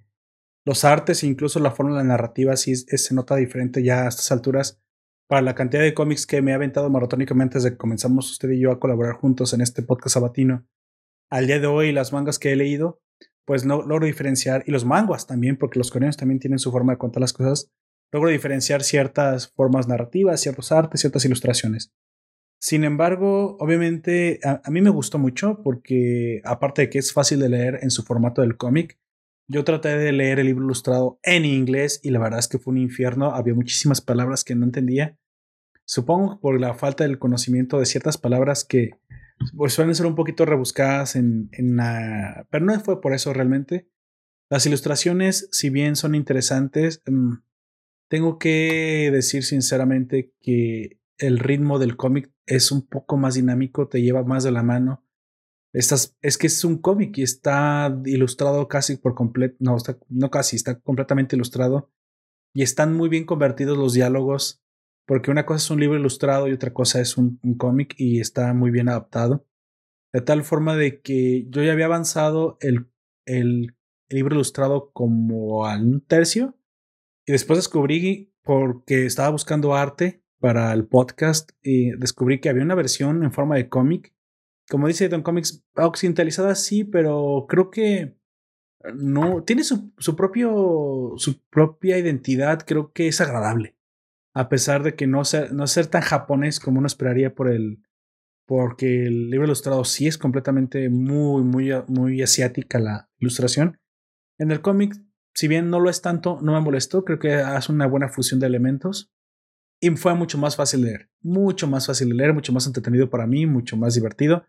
los artes e incluso la forma de la narrativa, sí se nota diferente ya a estas alturas para la cantidad de cómics que me ha aventado maratónicamente desde que comenzamos usted y yo a colaborar juntos en este podcast sabatino. Al día de hoy, las mangas que he leído, pues no logro diferenciar, y los manguas también, porque los coreanos también tienen su forma de contar las cosas, logro diferenciar ciertas formas narrativas, ciertos artes, ciertas ilustraciones. Sin embargo, obviamente a, mí me gustó mucho porque aparte de que es fácil de leer en su formato del cómic, Yo traté de leer el libro ilustrado en inglés y la verdad es que fue un infierno. Había muchísimas palabras que no entendía. Supongo por la falta del conocimiento de ciertas palabras que pues, suelen ser un poquito rebuscadas en, en la... Pero no fue por eso realmente. Las ilustraciones, si bien son interesantes, mm, tengo que decir sinceramente que el ritmo del cómic es un poco más dinámico, te lleva más de la mano. Estás, es que es un cómic y está ilustrado casi por completo, no, está, no casi, está completamente ilustrado y están muy bien convertidos los diálogos, porque una cosa es un libro ilustrado y otra cosa es un, cómic y está muy bien adaptado. De tal forma de que yo ya había avanzado el, el, libro ilustrado como a un tercio y después descubrí, porque estaba buscando arte, para el podcast y descubrí que había una versión en forma de cómic. Como dice Don Comics, occidentalizada sí, pero creo que no tiene su, su, propio su propia identidad, creo que es agradable. A pesar de que no ser, no ser tan japonés como uno esperaría por el porque el libro ilustrado sí es completamente muy muy muy asiática la ilustración. En el cómic, si bien no lo es tanto, no me molestó, creo que hace una buena fusión de elementos y fue mucho más fácil leer, mucho más fácil de leer, mucho más entretenido para mí, mucho más divertido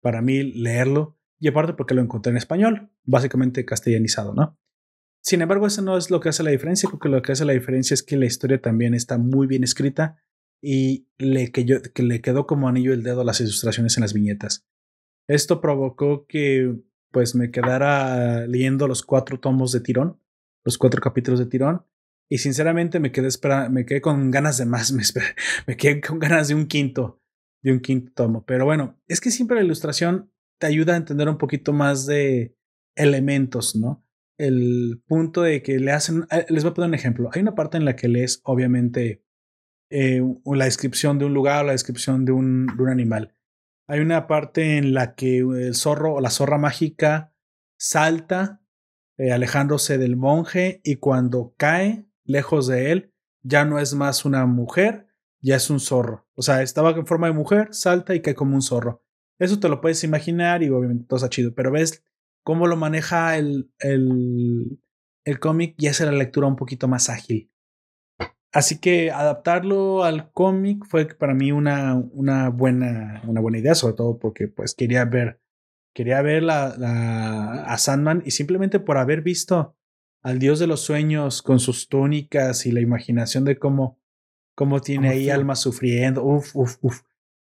para mí leerlo. Y aparte porque lo encontré en español, básicamente castellanizado, ¿no? Sin embargo, eso no es lo que hace la diferencia, creo que lo que hace la diferencia es que la historia también está muy bien escrita y le, que, que le quedó como anillo el dedo las ilustraciones en las viñetas. Esto provocó que pues me quedara leyendo los cuatro tomos de tirón, los cuatro capítulos de tirón, y sinceramente me quedé, me quedé con ganas de más, me, quedé con ganas de un quinto, de un quinto tomo. Pero bueno, es que siempre la ilustración te ayuda a entender un poquito más de elementos, ¿no? El punto de que le hacen, eh, les voy a poner un ejemplo. Hay una parte en la que lees, obviamente, eh, la descripción de un lugar, la descripción de un animal. Hay una parte en la que el zorro o la zorra mágica salta eh, alejándose del monje y cuando cae lejos de él, ya no es más una mujer, ya es un zorro. O sea, estaba en forma de mujer, salta y cae como un zorro. Eso te lo puedes imaginar y obviamente todo está chido, pero ves cómo lo maneja el, el, el cómic y hace la lectura un poquito más ágil. Así que adaptarlo al cómic fue para mí una, una, buena, una buena idea, sobre todo porque pues quería ver, quería ver la, la, a Sandman y simplemente por haber visto al dios de los sueños con sus túnicas y la imaginación de cómo, cómo tiene ahí alma sufriendo. Uf, uf, uf.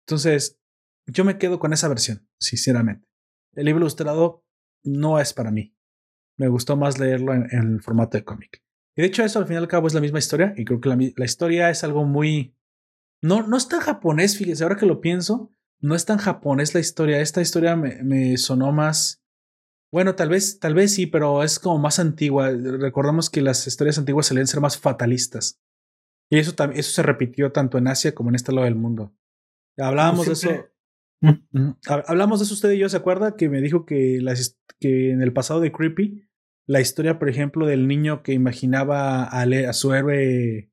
Entonces, yo me quedo con esa versión, sinceramente. El libro ilustrado no es para mí. Me gustó más leerlo en, el formato de cómic. Y de hecho, eso al fin y al cabo es la misma historia. Y creo que la, la historia es algo muy. No, no es tan japonés, fíjese, ahora que lo pienso, no es tan japonés la historia. Esta historia me, me sonó más bueno, tal vez, tal vez sí, pero es como más antigua. Recordamos que las historias antiguas solían ser más fatalistas. Y eso, eso se repitió tanto en Asia como en este lado del mundo. Hablábamos de eso. Hablamos de eso usted y yo, ¿se acuerda? Que me dijo que, que en el pasado de Creepy, la historia, por ejemplo, del niño que imaginaba a, su héroe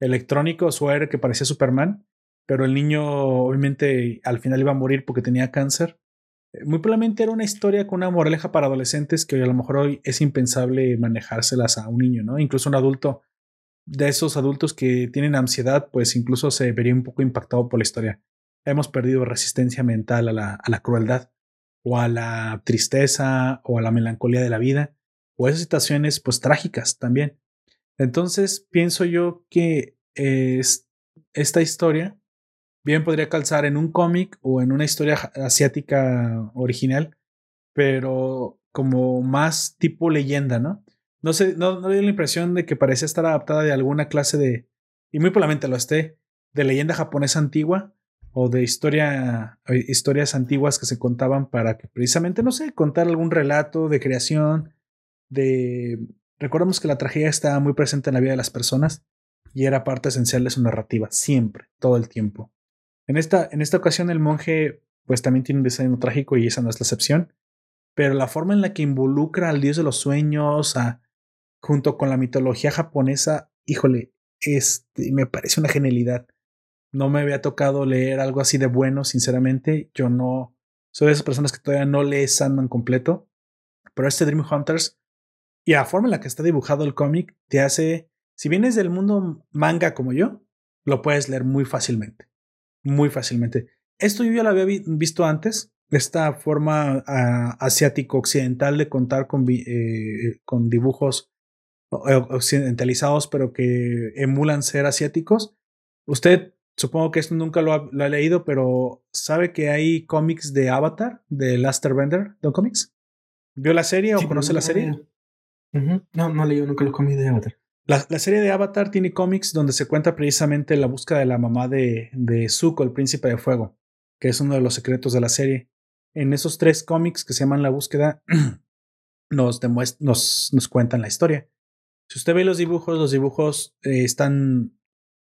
electrónico, su héroe que parecía Superman, pero el niño obviamente al final iba a morir porque tenía cáncer muy probablemente era una historia con una moraleja para adolescentes que a lo mejor hoy es impensable manejárselas a un niño, ¿no? Incluso un adulto, de esos adultos que tienen ansiedad, pues incluso se vería un poco impactado por la historia. Hemos perdido resistencia mental a la, a la crueldad, o a la tristeza, o a la melancolía de la vida, o esas situaciones, pues trágicas también. Entonces, pienso yo que es, esta historia bien podría calzar en un cómic o en una historia asiática original, pero como más tipo leyenda, ¿no? No sé, no, no dio la impresión de que parece estar adaptada de alguna clase de, y muy probablemente lo esté, de leyenda japonesa antigua o de historia, eh, historias antiguas que se contaban para que precisamente, no sé, contar algún relato de creación, de... Recordemos que la tragedia está muy presente en la vida de las personas y era parte esencial de su narrativa, siempre, todo el tiempo. En esta, en esta ocasión el monje pues también tiene un diseño trágico y esa no es la excepción, pero la forma en la que involucra al dios de los sueños a, junto con la mitología japonesa, híjole, este, me parece una genialidad. No me había tocado leer algo así de bueno, sinceramente. Yo no soy de esas personas que todavía no lee Sandman completo, pero este Dream Hunters Y la forma en la que está dibujado el cómic te hace, si vienes del mundo manga como yo, lo puedes leer muy fácilmente. Muy fácilmente. Esto yo ya lo había visto antes, esta forma uh, asiático-occidental de contar con, eh, con dibujos occidentalizados, pero que emulan ser asiáticos. Usted, supongo que esto nunca lo ha, lo ha leído, pero ¿sabe que hay cómics de Avatar, de Laster Bender, de cómics? ¿Vio la serie o conoce la serie? No, no leído nunca los cómics de Avatar. La, serie de Avatar tiene cómics donde se cuenta precisamente la búsqueda de la mamá de, de Zuko, el príncipe de fuego, que es uno de los secretos de la serie. En esos tres cómics que se llaman La búsqueda, nos, nos, nos cuentan la historia. Si usted ve los dibujos, los dibujos eh, están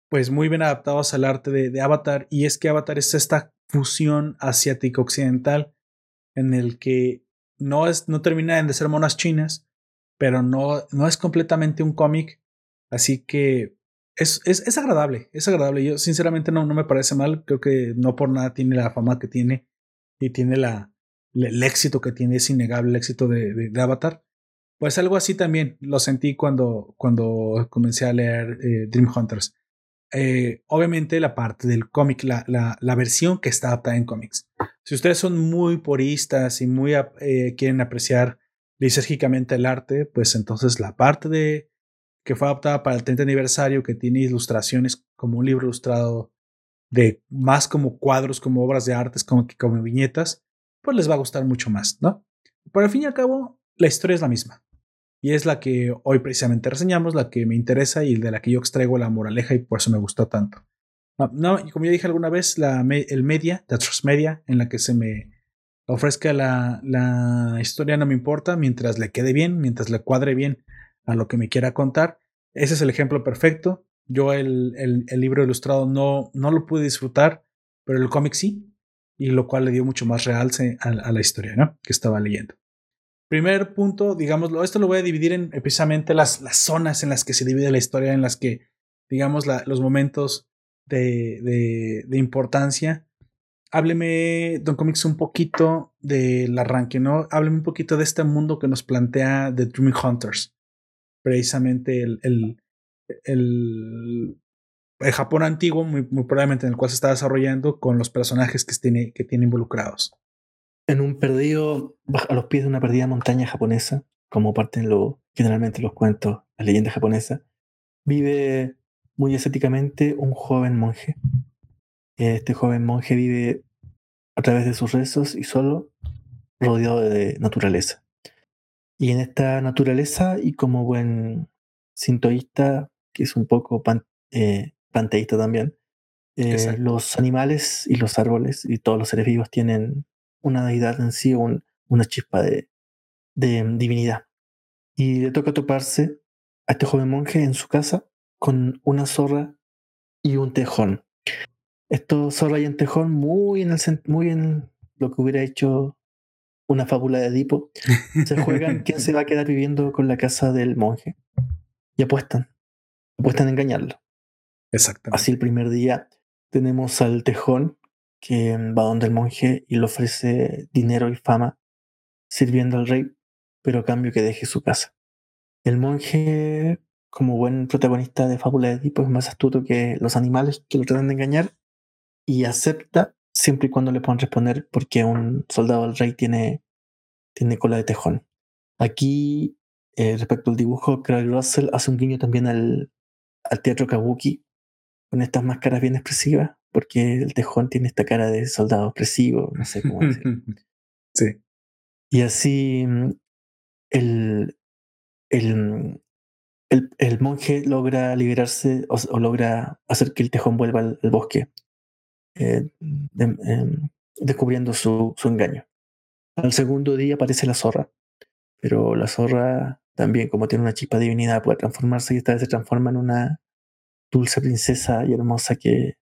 pues muy bien adaptados al arte de, de, Avatar y es que Avatar es esta fusión asiático-occidental en el que no, es, no terminan de ser monas chinas, pero no, no es completamente un cómic, así que es, es, es, agradable, es agradable. Yo sinceramente no, no me parece mal, creo que no por nada tiene la fama que tiene y tiene la, el éxito que tiene, es innegable el éxito de, de, de Avatar. Pues algo así también lo sentí cuando, cuando comencé a leer eh, Dream Hunters. Eh, obviamente la parte del cómic, la, la, la, versión que está adaptada en cómics. Si ustedes son muy puristas y muy eh, quieren apreciar lisérgicamente el arte, pues entonces la parte de que fue adaptada para el 30 aniversario, que tiene ilustraciones como un libro ilustrado de más como cuadros, como obras de artes, como, como viñetas, pues les va a gustar mucho más, ¿no? Pero al fin y al cabo, la historia es la misma y es la que hoy precisamente reseñamos, la que me interesa y de la que yo extraigo la moraleja y por eso me gustó tanto. No, y como ya dije alguna vez, la, el media, la Media, en la que se me ofrezca la, la historia no me importa, mientras le quede bien, mientras le cuadre bien a lo que me quiera contar. Ese es el ejemplo perfecto. Yo el, el, libro ilustrado no, no lo pude disfrutar, pero el cómic sí, y lo cual le dio mucho más realce a, la historia ¿no? que estaba leyendo. Primer punto, digámoslo, esto lo voy a dividir en precisamente las, las zonas en las que se divide la historia, en las que, digamos, los momentos de, de, de, importancia. Hábleme, Don Comics, un poquito del arranque, ¿no? Hábleme un poquito de este mundo que nos plantea The Dreaming Hunters. Precisamente el, el, el, Japón antiguo, muy, probablemente en el cual se está desarrollando, con los personajes que tiene, que involucrados en un perdido, a los pies de una perdida montaña japonesa, como parten lo, generalmente los cuentos, las leyendas japonesas, vive muy estéticamente un joven monje. Este joven monje vive a través de sus rezos y solo rodeado de naturaleza. Y en esta naturaleza, y como buen sintoísta, que es un poco pan, eh, panteísta también, eh, los animales y los árboles y todos los seres vivos tienen una deidad en sí, un, una chispa de, de divinidad. Y le toca toparse a este joven monje en su casa con una zorra y un tejón. Esto zorra y un tejón muy en, el, muy en lo que hubiera hecho una fábula de Edipo. Se juegan quién se va a quedar viviendo con la casa del monje. Y apuestan. Apuestan a engañarlo. Exactamente. Así el primer día tenemos al tejón que va donde el monje y le ofrece dinero y fama sirviendo al rey, pero a cambio que deje su casa. El monje, como buen protagonista de Fábula de Edipo, es más astuto que los animales que lo tratan de engañar y acepta siempre y cuando le puedan responder porque un soldado del rey tiene, tiene cola de tejón. Aquí, eh, respecto al dibujo, Craig Russell hace un guiño también al, al teatro kabuki con estas máscaras bien expresivas porque el tejón tiene esta cara de soldado opresivo, no sé cómo decir. sí. Y así mm, el, el, el, el, monje logra liberarse o, o, logra hacer que el tejón vuelva al, al bosque, eh, de, eh, descubriendo su, su engaño. Al segundo día aparece la zorra, pero la zorra también, como tiene una chispa de divinidad, puede transformarse y esta vez se transforma en una dulce princesa y hermosa que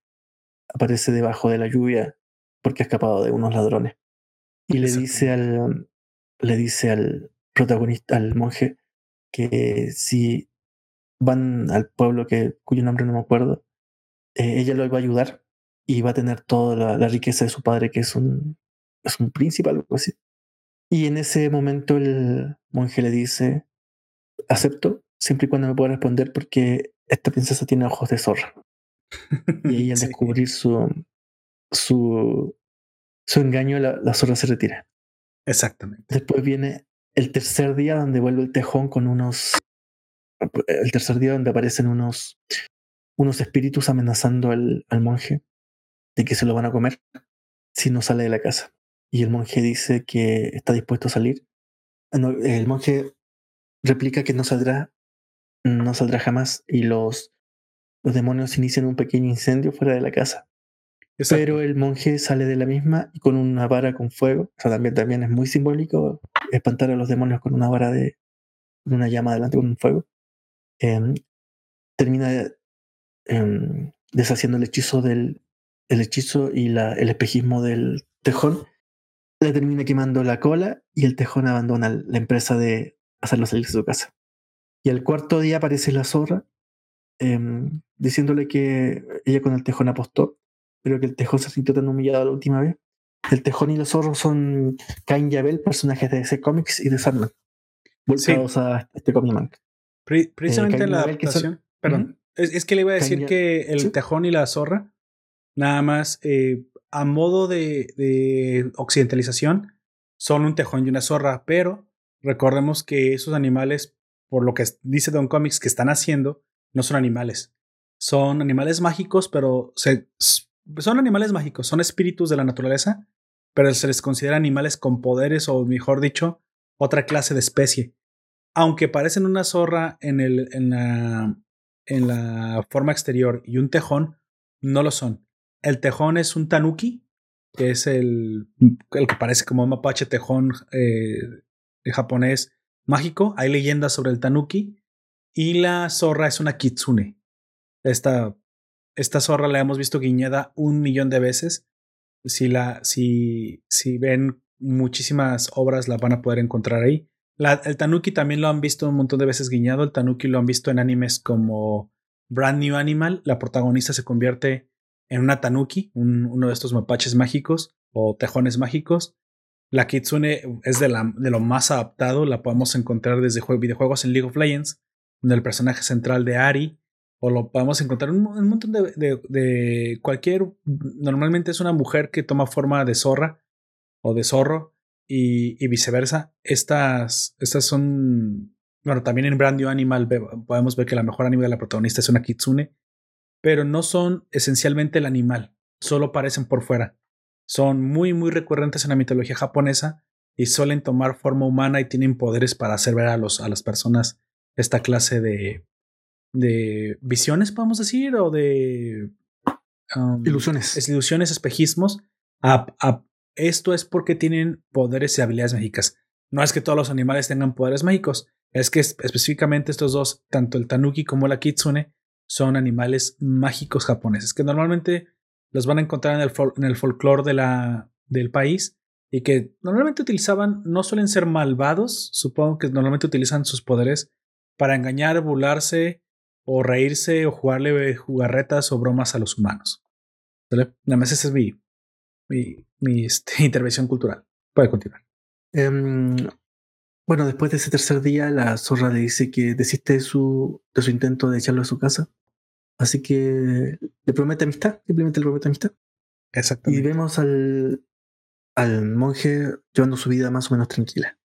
aparece debajo de la lluvia porque ha escapado de unos ladrones. Y le dice al, le dice al protagonista, al monje, que si van al pueblo que, cuyo nombre no me acuerdo, eh, ella lo va a ayudar y va a tener toda la, la, riqueza de su padre, que es un, es un príncipe, algo así. Y en ese momento el monje le dice, acepto, siempre y cuando me pueda responder porque esta princesa tiene ojos de zorra. Y ahí al descubrir su, su, su engaño, la, la zorra se retira. Exactamente. Después viene el tercer día donde vuelve el tejón con unos... El tercer día donde aparecen unos, unos espíritus amenazando al, al monje de que se lo van a comer si no sale de la casa. Y el monje dice que está dispuesto a salir. Ah, el monje replica que no saldrá, no saldrá jamás y los, los demonios inician un pequeño incendio fuera de la casa. Pero el monje sale de la misma y con una vara con fuego. O sea, también, también es muy simbólico espantar a los demonios con una vara de una llama delante con un fuego. Em, termina em, deshaciendo el hechizo del el hechizo y la, el espejismo del tejón. Le termina quemando la cola y el tejón abandona la empresa de hacerlo salir de su casa. Y al cuarto día aparece la zorra em, diciéndole que ella con el tejón apostó pero que el Tejón se sintió tan humillado la última vez. El Tejón y los zorros son Cain y Abel, personajes de ese cómics y de Sandman, volcados a este cómic. precisamente eh, la adaptación. Perdón. es, que le iba a decir que el Tejón y la zorra, nada más eh, a modo de, de occidentalización, son un tejón y una zorra, pero recordemos que esos animales, por lo que dice Don Comics que están haciendo, no son animales. Son animales mágicos, pero son animales mágicos, son espíritus de la naturaleza, pero se les considera animales con poderes o, mejor dicho, otra clase de especie. Aunque parecen una zorra en, el, en, la, en la forma exterior y un tejón, no lo son. El tejón es un tanuki, que es el, el que parece como un mapache tejón eh, japonés mágico. Hay leyendas sobre el tanuki. Y la zorra es una kitsune. Esta esta zorra la hemos visto guiñada un millón de veces. Si, la, si, si ven muchísimas obras, la van a poder encontrar ahí. el Tanuki también lo han visto un montón de veces guiñado. El Tanuki lo han visto en animes como Brand New Animal. La protagonista se convierte en una Tanuki, uno de estos mapaches mágicos o tejones mágicos. La Kitsune es de, la, de lo más adaptado. La podemos encontrar desde videojuegos en League of Legends, donde el personaje central de Ari o lo podemos encontrar en un, montón de, de, cualquier, normalmente es una mujer que toma forma de zorra o de zorro y, y viceversa. Estas, estas son, bueno, también en Brand New Animal podemos ver que la mejor animal de la protagonista es una kitsune, pero no son esencialmente el animal, solo parecen por fuera. Son muy, muy recurrentes en la mitología japonesa y suelen tomar forma humana y tienen poderes para hacer ver a, los, a las personas esta clase de, de visiones, podemos decir, o de um, ilusiones. ilusiones, espejismos. esto es porque tienen poderes y habilidades mágicas. No es que todos los animales tengan poderes mágicos, es que específicamente estos dos, tanto el tanuki como la kitsune, son animales mágicos japoneses que normalmente los van a encontrar en el, en el folclore de la, del país y que normalmente utilizaban, no suelen ser malvados, supongo que normalmente utilizan sus poderes para engañar, burlarse o reírse o jugarle jugarretas o bromas a los humanos. Nada más esa es mi, mi, este, intervención cultural. Puede continuar. Em, bueno, después de ese tercer día, la zorra le dice que desiste de su, de su intento de echarlo a su casa. Así que le promete amistad, simplemente le promete amistad. Exactamente. Y vemos al, al monje llevando su vida más o menos tranquila.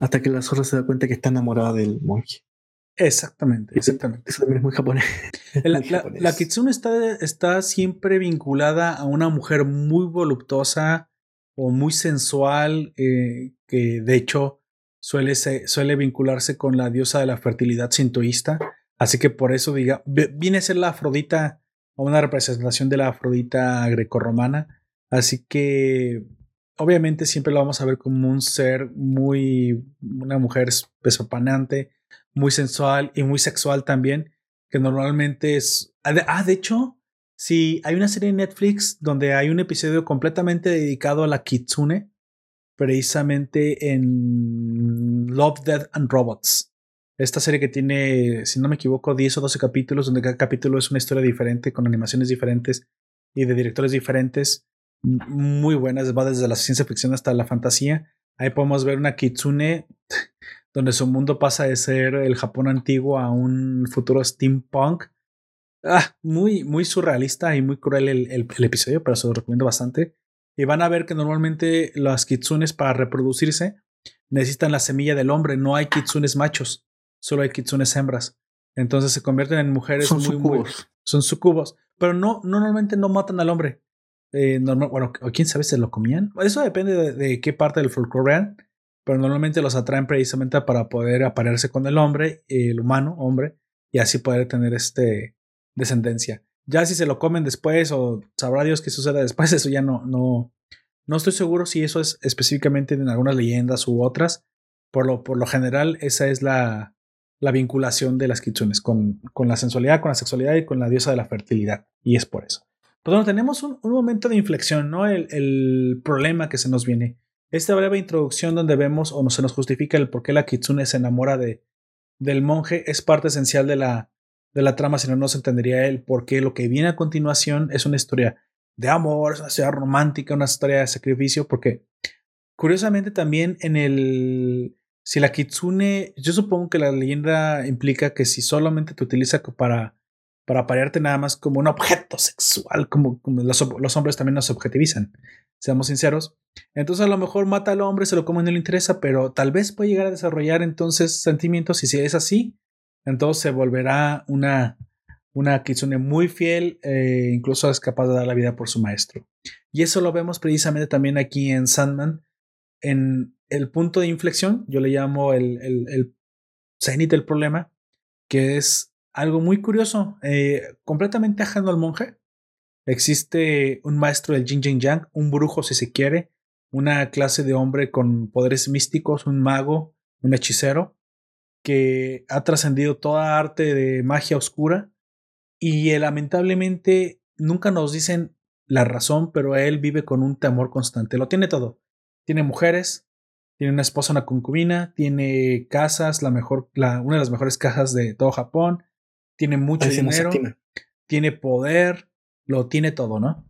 Hasta que la zorra se da cuenta que está enamorada del monje. Exactamente, exactamente. Eso también es muy japonés. La, kitsune está, está siempre vinculada a una mujer muy voluptuosa o muy sensual, eh, que de hecho suele, suele vincularse con la diosa de la fertilidad sintoísta. Así que por eso diga, viene a ser la Afrodita o una representación de la Afrodita grecorromana. Así que obviamente siempre lo vamos a ver como un ser muy, una mujer pesopanante muy sensual y muy sexual también, que normalmente es... Ah, de hecho, sí, hay una serie en Netflix donde hay un episodio completamente dedicado a la kitsune, precisamente en Love, Death and Robots. Esta serie que tiene, si no me equivoco, 10 o 12 capítulos, donde cada capítulo es una historia diferente, con animaciones diferentes y de directores diferentes, muy buenas, va desde la ciencia ficción hasta la fantasía. Ahí podemos ver una kitsune donde su mundo pasa de ser el Japón antiguo a un futuro steampunk. Ah, muy, muy surrealista y muy cruel el, el, episodio, pero se lo recomiendo bastante. Y van a ver que normalmente las kitsunes para reproducirse necesitan la semilla del hombre. No hay kitsunes machos, solo hay kitsunes hembras. Entonces se convierten en mujeres son muy, sucubos. son sucubos. Pero no, no, normalmente no matan al hombre. Eh, normal, bueno, o quién sabe si se lo comían. Eso depende de, qué parte del folclore pero normalmente los atraen precisamente para poder aparearse con el hombre, el humano, hombre, y así poder tener este descendencia. Ya si se lo comen después o sabrá Dios qué sucede después, eso ya no, no, no estoy seguro si eso es específicamente en algunas leyendas u otras. Por lo, por lo general, esa es la, la vinculación de las kitsunes con, con, la sensualidad, con la sexualidad y con la diosa de la fertilidad. Y es por eso. Pues bueno, tenemos un, un momento de inflexión, ¿no? El, el, problema que se nos viene. Esta breve introducción donde vemos o no se nos justifica el por qué la kitsune se enamora de, del monje es parte esencial de la, de la trama, si no, no se entendería el por qué lo que viene a continuación es una historia de amor, es una romántica, una historia de sacrificio, porque curiosamente también en el... Si la kitsune, yo supongo que la leyenda implica que si solamente te utiliza para, para parearte nada más como un objeto sexual, como, los, los, hombres también nos objetivizan, seamos sinceros. Entonces a lo mejor mata al hombre, se lo come, no le interesa, pero tal vez puede llegar a desarrollar entonces sentimientos y si es así, entonces se volverá una, una kitsune muy fiel, eh, incluso es capaz de dar la vida por su maestro. Y eso lo vemos precisamente también aquí en Sandman, en el punto de inflexión, yo le llamo el, el, cenit del problema, que es algo muy curioso, eh, completamente ajeno al monje. Existe un maestro del Jin Jin Yang, un brujo si se quiere, una clase de hombre con poderes místicos, un mago, un hechicero, que ha trascendido toda arte de magia oscura y eh, lamentablemente nunca nos dicen la razón, pero él vive con un temor constante. Lo tiene todo. Tiene mujeres, tiene una esposa, una concubina, tiene casas, la mejor, la, una de las mejores casas de todo Japón, tiene mucho dinero, tiene poder, lo tiene todo, ¿no?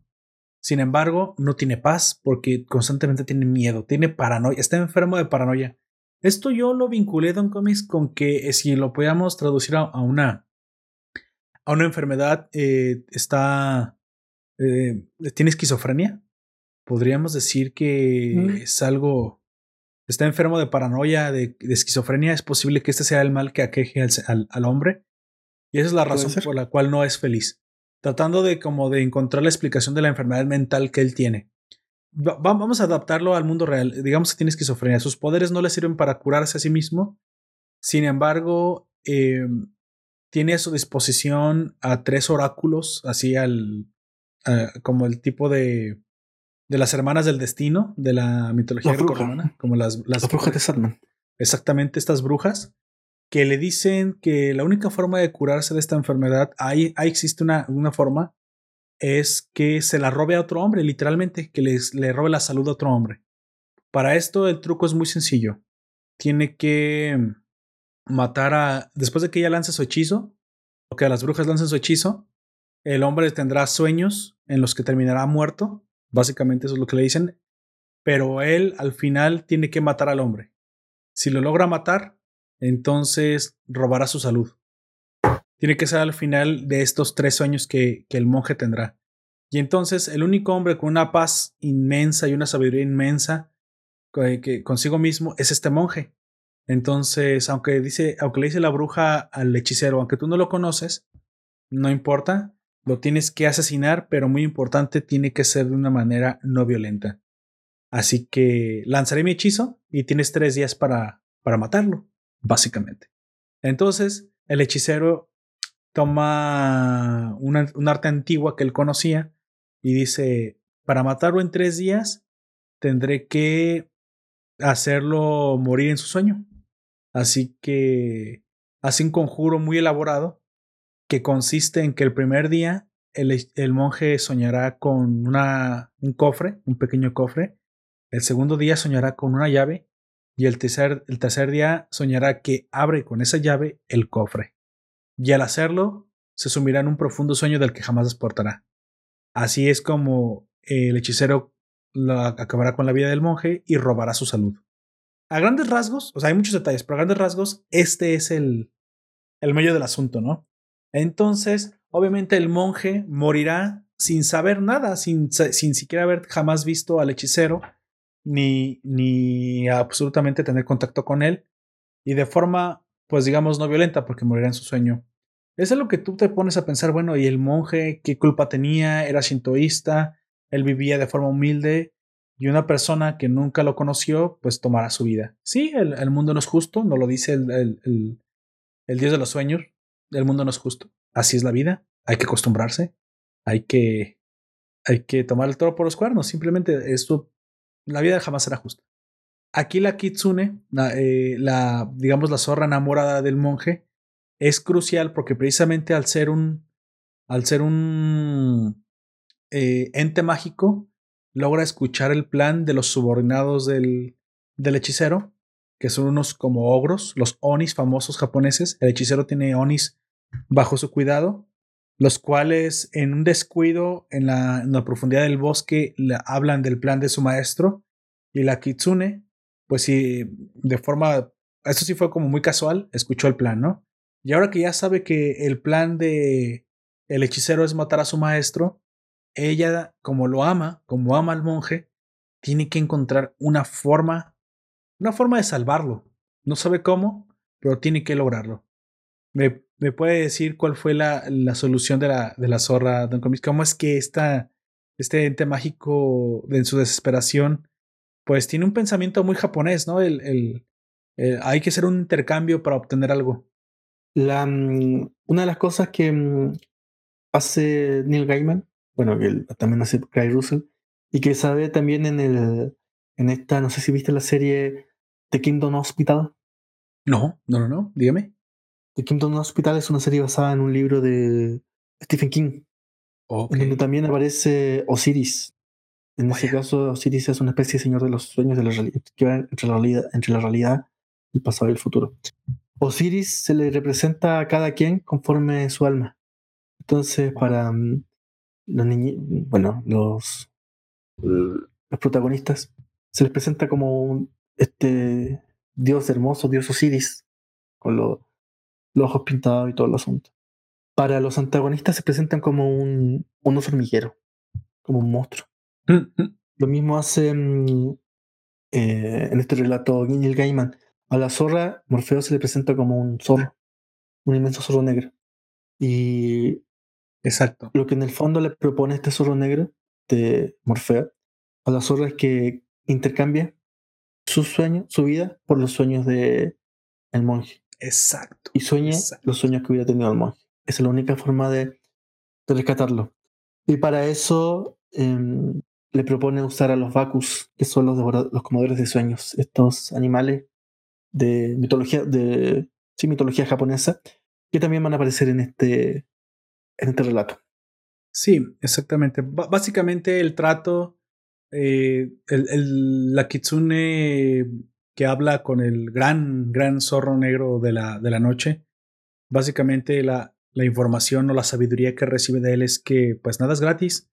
Sin embargo, no tiene paz porque constantemente tiene miedo, tiene paranoia, está enfermo de paranoia. Esto yo lo vinculé, Don Comics, con que eh, si lo podíamos traducir a, una, a una enfermedad, eh, está, eh, tiene esquizofrenia. Podríamos decir que mm. es algo, está enfermo de paranoia, de, esquizofrenia. Es posible que este sea el mal que aqueje al, al, hombre. Y esa es la razón por la cual no es feliz. Tratando de como de encontrar la explicación de la enfermedad mental que él tiene vamos a adaptarlo al mundo real. Digamos que tiene esquizofrenia. Sus poderes no le sirven para curarse a sí mismo. Sin embargo, em, tiene a su disposición a tres oráculos, así al. como el tipo de. de las hermanas del destino de la mitología romana como las, las, brujas de. Exactamente, estas brujas que le dicen que la única forma de curarse de esta enfermedad, ahí, ahí existe una, una forma es que se la robe a otro hombre, literalmente, que les, le robe la salud a otro hombre. Para esto el truco es muy sencillo. Tiene que matar a... Después de que ella lance su hechizo, o que las brujas lancen su hechizo, el hombre tendrá sueños en los que terminará muerto. Básicamente eso es lo que le dicen. Pero él al final tiene que matar al hombre. Si lo logra matar, entonces robará su salud tiene que ser al final de estos tres sueños que, el monje tendrá. Y entonces el único hombre con una paz inmensa y una sabiduría inmensa que, consigo mismo es este monje. Entonces, aunque dice, aunque le dice la bruja al hechicero, aunque tú no lo conoces, no importa, lo tienes que asesinar, pero muy importante, tiene que ser de una manera no violenta. Así que lanzaré mi hechizo y tienes tres días para, para matarlo, básicamente. Entonces, el hechicero toma un arte antigua que él conocía y dice, para matarlo en tres días, tendré que hacerlo morir en su sueño. Así que hace un conjuro muy elaborado que consiste en que el primer día el, el, monje soñará con una, un cofre, un pequeño cofre. El segundo día soñará con una llave y el tercer, el tercer día soñará que abre con esa llave el cofre y al hacerlo se sumirá en un profundo sueño del que jamás despertará. Así es como el hechicero acabará con la vida del monje y robará su salud. a grandes rasgos, o sea, hay muchos detalles, pero a grandes rasgos, este es el, el medio del asunto, ¿no? Entonces, obviamente el monje morirá sin saber nada, sin, sin siquiera haber jamás visto al hechicero, ni, ni absolutamente tener contacto con él, y de forma, pues digamos, no violenta, porque morirá en su sueño. Es lo que tú te pones a pensar, bueno, ¿y el monje qué culpa tenía? Era sintoísta, él vivía de forma humilde, y una persona que nunca lo conoció, pues tomará su vida. Sí, el, mundo no es justo, no lo dice el, el, el dios de los sueños, el mundo no es justo. Así es la vida, hay que acostumbrarse, hay que, hay que tomar el toro por los cuernos, simplemente esto, la vida jamás será justa. Aquí la kitsune, la, eh, la, digamos la zorra enamorada del monje, es crucial porque precisamente al ser un, al ser un eh, ente mágico, logra escuchar el plan de los subordinados del, del hechicero, que son unos como ogros, los onis famosos japoneses. El hechicero tiene onis bajo su cuidado, los cuales en un descuido en la, en la profundidad del bosque le hablan del plan de su maestro y la kitsune, pues sí, de forma, esto sí fue como muy casual, escuchó el plan, ¿no? Y ahora que ya sabe que el plan de el hechicero es matar a su maestro, ella, como lo ama, como ama al monje, tiene que encontrar una forma, una forma de salvarlo. No sabe cómo, pero tiene que lograrlo. ¿Me, me puede decir cuál fue la, la solución de la, de la zorra, Don Comis? ¿Cómo es que esta, este ente mágico, en su desesperación, pues tiene un pensamiento muy japonés, ¿no? El, el, hay que hacer un intercambio para obtener algo. La, mm, una de las cosas que mm, hace Neil Gaiman bueno, que también hace Guy Russell, y que sabe también en el en esta, no sé si viste la serie The Kingdom Hospital. No, no, no, no, dígame. The Kingdom Hospital es una serie basada en un libro de Stephen King, en donde también aparece Osiris. En ese caso, Osiris es una especie de señor de los sueños de la realidad, que va entre la realidad, entre la realidad, el pasado y el futuro. Osiris se le representa a cada quien conforme su alma. Entonces, para, mm, los niños, bueno, los, los protagonistas, se les presenta como un, este dios hermoso, dios Osiris, con los ojos pintados y todo el asunto. Para los antagonistas se presentan como un, un oso hormiguero, como un monstruo. Mm, mm. Lo mismo hace mm, eh, en este relato Neil Gaiman. A la zorra, Morfeo se le presenta como un zorro, un inmenso zorro negro. Y Exacto. Lo que en el fondo le propone este zorro negro de Morfeo a la zorra es que intercambie su sueño, su vida, por los sueños de el monje. Exacto. Y sueñe los sueños que hubiera tenido el monje. Esa es la única forma de, rescatarlo. Y para eso em, le propone usar a los Bakus, que son los, los comodores de sueños, estos animales de mitología, de sí, mitología japonesa, que también van a aparecer en este, en este relato. Sí, exactamente. básicamente el trato, eh, el, la kitsune que habla con el gran, gran zorro negro de la, de la noche, básicamente la, la información o la sabiduría que recibe de él es que pues nada es gratis.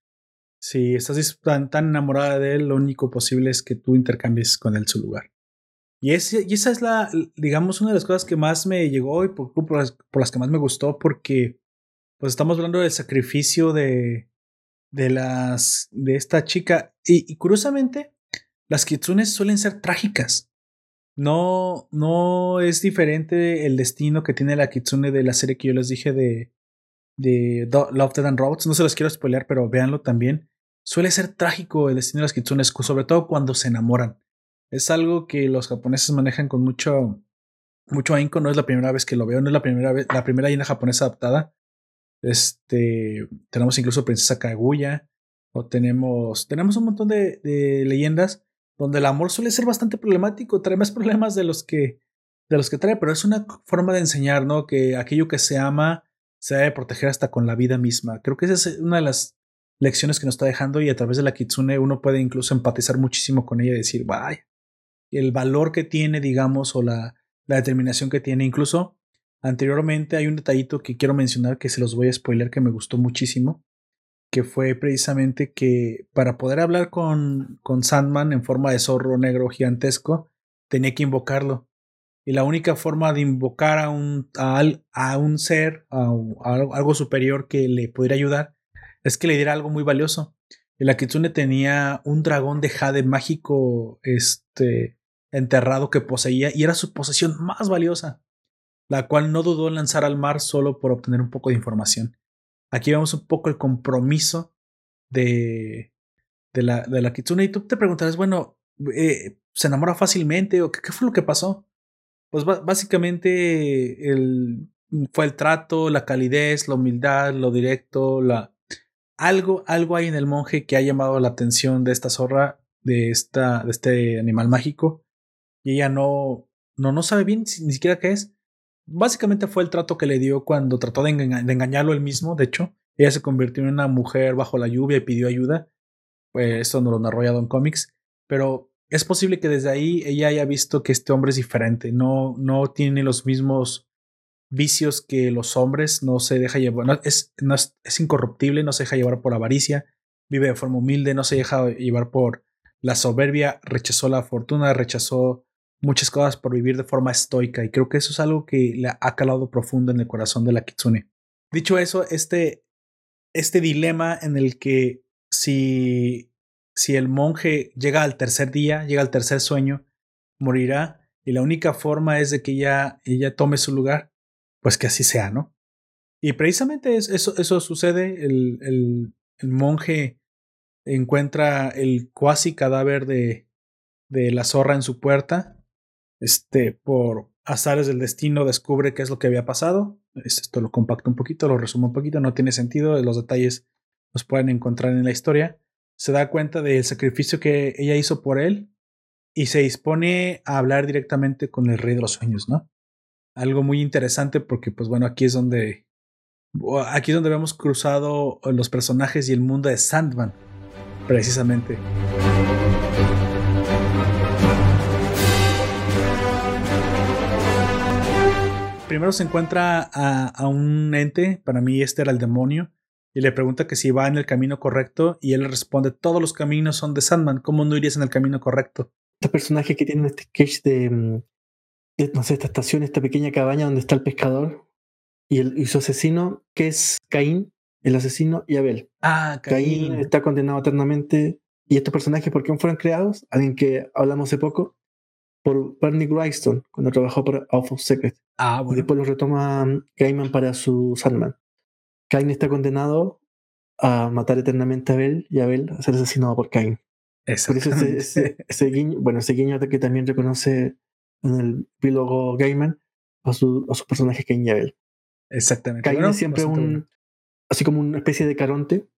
Si estás tan, tan enamorada de él, lo único posible es que tú intercambies con él su lugar. Y, esa es la, digamos, una de las cosas que más me llegó y por, las, que más me gustó, porque pues estamos hablando del sacrificio de, de las, de esta chica. Y, curiosamente, las kitsunes suelen ser trágicas. No, no es diferente el destino que tiene la kitsune de la serie que yo les dije de, de Love, Dead and Robots. No se los quiero spoilear, pero véanlo también. Suele ser trágico el destino de las kitsunes, sobre todo cuando se enamoran. Es algo que los japoneses manejan con mucho, mucho ahínco. No es la primera vez que lo veo, no es la primera vez, la primera japonesa adaptada. Este, tenemos incluso Princesa Kaguya, o tenemos, tenemos un montón de, de, leyendas donde el amor suele ser bastante problemático, trae más problemas de los que, de los que trae, pero es una forma de enseñar, ¿no? Que aquello que se ama se debe proteger hasta con la vida misma. Creo que esa es una de las lecciones que nos está dejando y a través de la Kitsune uno puede incluso empatizar muchísimo con ella y decir, vaya, el valor que tiene, digamos, o la, la determinación que tiene, incluso Anteriormente hay un detallito que quiero mencionar que se los voy a spoiler que me gustó muchísimo, que fue precisamente que para poder hablar con, con Sandman en forma de zorro negro gigantesco, tenía que invocarlo. Y la única forma de invocar a un, a, un ser, a, algo superior que le pudiera ayudar, es que le diera algo muy valioso. Y la Kitsune tenía un dragón de jade mágico este, enterrado que poseía y era su posesión más valiosa, la cual no dudó en lanzar al mar solo por obtener un poco de información. Aquí vemos un poco el compromiso de, de, la, de la Kitsune. Y tú te preguntarás, bueno, eh, ¿se enamora fácilmente o qué, qué, fue lo que pasó? Pues básicamente el, fue el trato, la calidez, la humildad, lo directo, la, algo, algo hay en el monje que ha llamado la atención de esta zorra, de, esta, de este animal mágico, y ella no, no, no sabe bien ni siquiera qué es. Básicamente fue el trato que le dio cuando trató de, engañarlo él mismo, de hecho, ella se convirtió en una mujer bajo la lluvia y pidió ayuda, pues eso no lo narró ya Don Comics, pero es posible que desde ahí ella haya visto que este hombre es diferente, no, no tiene los mismos vicios que los hombres, no se deja llevar, es, no es, es, incorruptible, no se deja llevar por avaricia, vive de forma humilde, no se deja llevar por la soberbia, rechazó la fortuna, rechazó muchas cosas por vivir de forma estoica y creo que eso es algo que le ha calado profundo en el corazón de la Kitsune. Dicho eso, este, este dilema en el que si si el monje llega al tercer día, llega al tercer sueño, morirá y la única forma es de que ella, ella tome su lugar, pues que así sea, ¿no? Y precisamente eso, sucede, el monje encuentra el cuasi cadáver de, de la zorra en su puerta, este, por azares del destino descubre qué es lo que había pasado, esto lo compacto un poquito, lo resumo un poquito, no tiene sentido, los detalles los pueden encontrar en la historia, se da cuenta del sacrificio que ella hizo por él y se dispone a hablar directamente con el rey de los sueños, ¿no? Algo muy interesante porque, pues bueno, aquí es donde, aquí es donde vemos cruzado los personajes y el mundo de Sandman, precisamente. Primero se encuentra a, a un ente, para mí este era el demonio, y le pregunta que si va en el camino correcto y él le responde, todos los caminos son de Sandman, ¿cómo no irías en el camino correcto? Este personaje que tiene este sketch de, mm, no sé, esta estación, esta pequeña cabaña donde está el pescador y, el, y su asesino, que es Caín, el asesino y Abel. Ah, Caín. Caín está condenado eternamente. ¿Y estos personajes por qué fueron creados? Alguien que hablamos hace poco, por Bernie Wrightson, cuando trabajó por Awful Secret. Ah, bueno. Y después lo retoma mm, Gaiman para su Sandman. Cain está condenado a matar eternamente a Abel y Abel a ser asesinado por Cain. Por eso ese, guiño, bueno, ese guiño que también reconoce en el epílogo Gaiman a, su, a sus personajes Cain y Abel. Exactamente. Cain es siempre un, así como una especie de caronte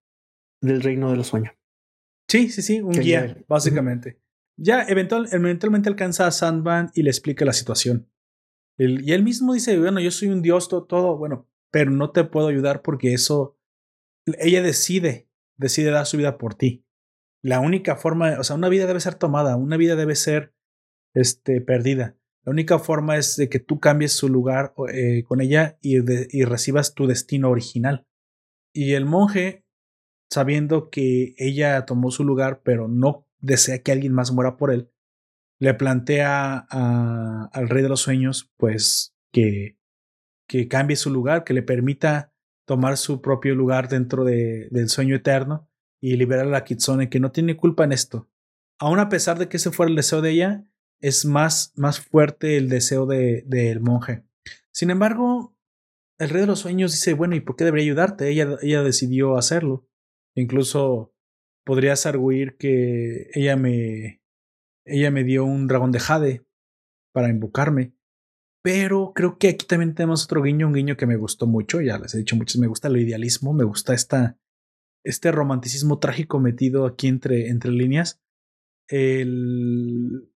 del reino de los sueños. Sí, sí, sí, un guía, básicamente. Ya eventual, eventualmente alcanza a Sandman y le explica la situación. y él mismo dice, bueno, yo soy un dios, todo, todo, bueno, pero no te puedo ayudar porque eso, ella decide, decide dar su vida por ti. La única forma, o sea, una vida debe ser tomada, una vida debe ser este, perdida. La única forma es de que tú cambies su lugar eh, con ella y, y recibas tu destino original. Y el monje, sabiendo que ella tomó su lugar, pero no desea que alguien más muera por él, le plantea al rey de los sueños, pues, que que cambie su lugar, que le permita tomar su propio lugar dentro de, del sueño eterno y liberar a la Kitsune, que no tiene culpa en esto. Aún a pesar de que ese fuera el deseo de ella, es más, más fuerte el deseo del de, monje. Sin embargo, el rey de los sueños dice, bueno, ¿y por qué debería ayudarte? Ella, ella decidió hacerlo. Incluso podrías arguir que ella me, ella me dio un dragón de jade para invocarme. Pero creo que aquí también tenemos otro guiño, un guiño que me gustó mucho. Ya les he dicho muchos, me gusta el idealismo, me gusta esta, este romanticismo trágico metido aquí entre, entre líneas. El.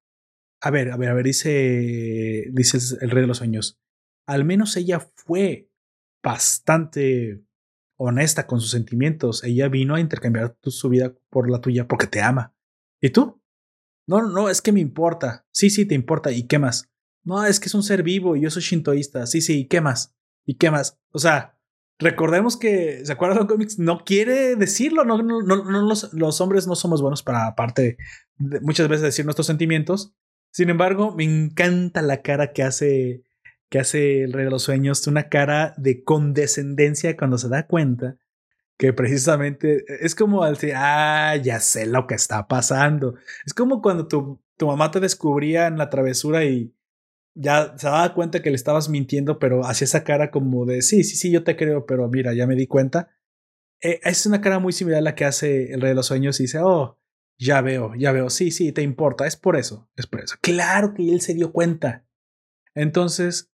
A ver, a ver, a ver, dice, dice el rey de los sueños. Al menos ella fue bastante honesta con sus sentimientos. Ella vino a intercambiar su vida por la tuya porque te ama. ¿Y tú? No, no, es que me importa. Sí, sí, te importa. ¿Y qué más? No, es que es un ser vivo y yo soy shintoísta. Sí, sí, ¿y qué más? ¿Y qué más? O sea, recordemos que, ¿se acuerdan los cómics? No quiere decirlo, no, no, no, los, los, hombres no somos buenos para, aparte, de muchas veces decir nuestros sentimientos. Sin embargo, me encanta la cara que hace, que hace el Rey de los Sueños, una cara de condescendencia cuando se da cuenta que precisamente es como al decir, ah, ya sé lo que está pasando. Es como cuando tu, tu mamá te descubría en la travesura y ya se daba cuenta que le estabas mintiendo, pero hacía esa cara como de, sí, sí, sí, yo te creo, pero mira, ya me di cuenta. Eh, es una cara muy similar a la que hace el Rey de los Sueños y dice, oh, ya veo, ya veo, sí, sí, te importa, es por eso, es por eso. Claro que él se dio cuenta. Entonces,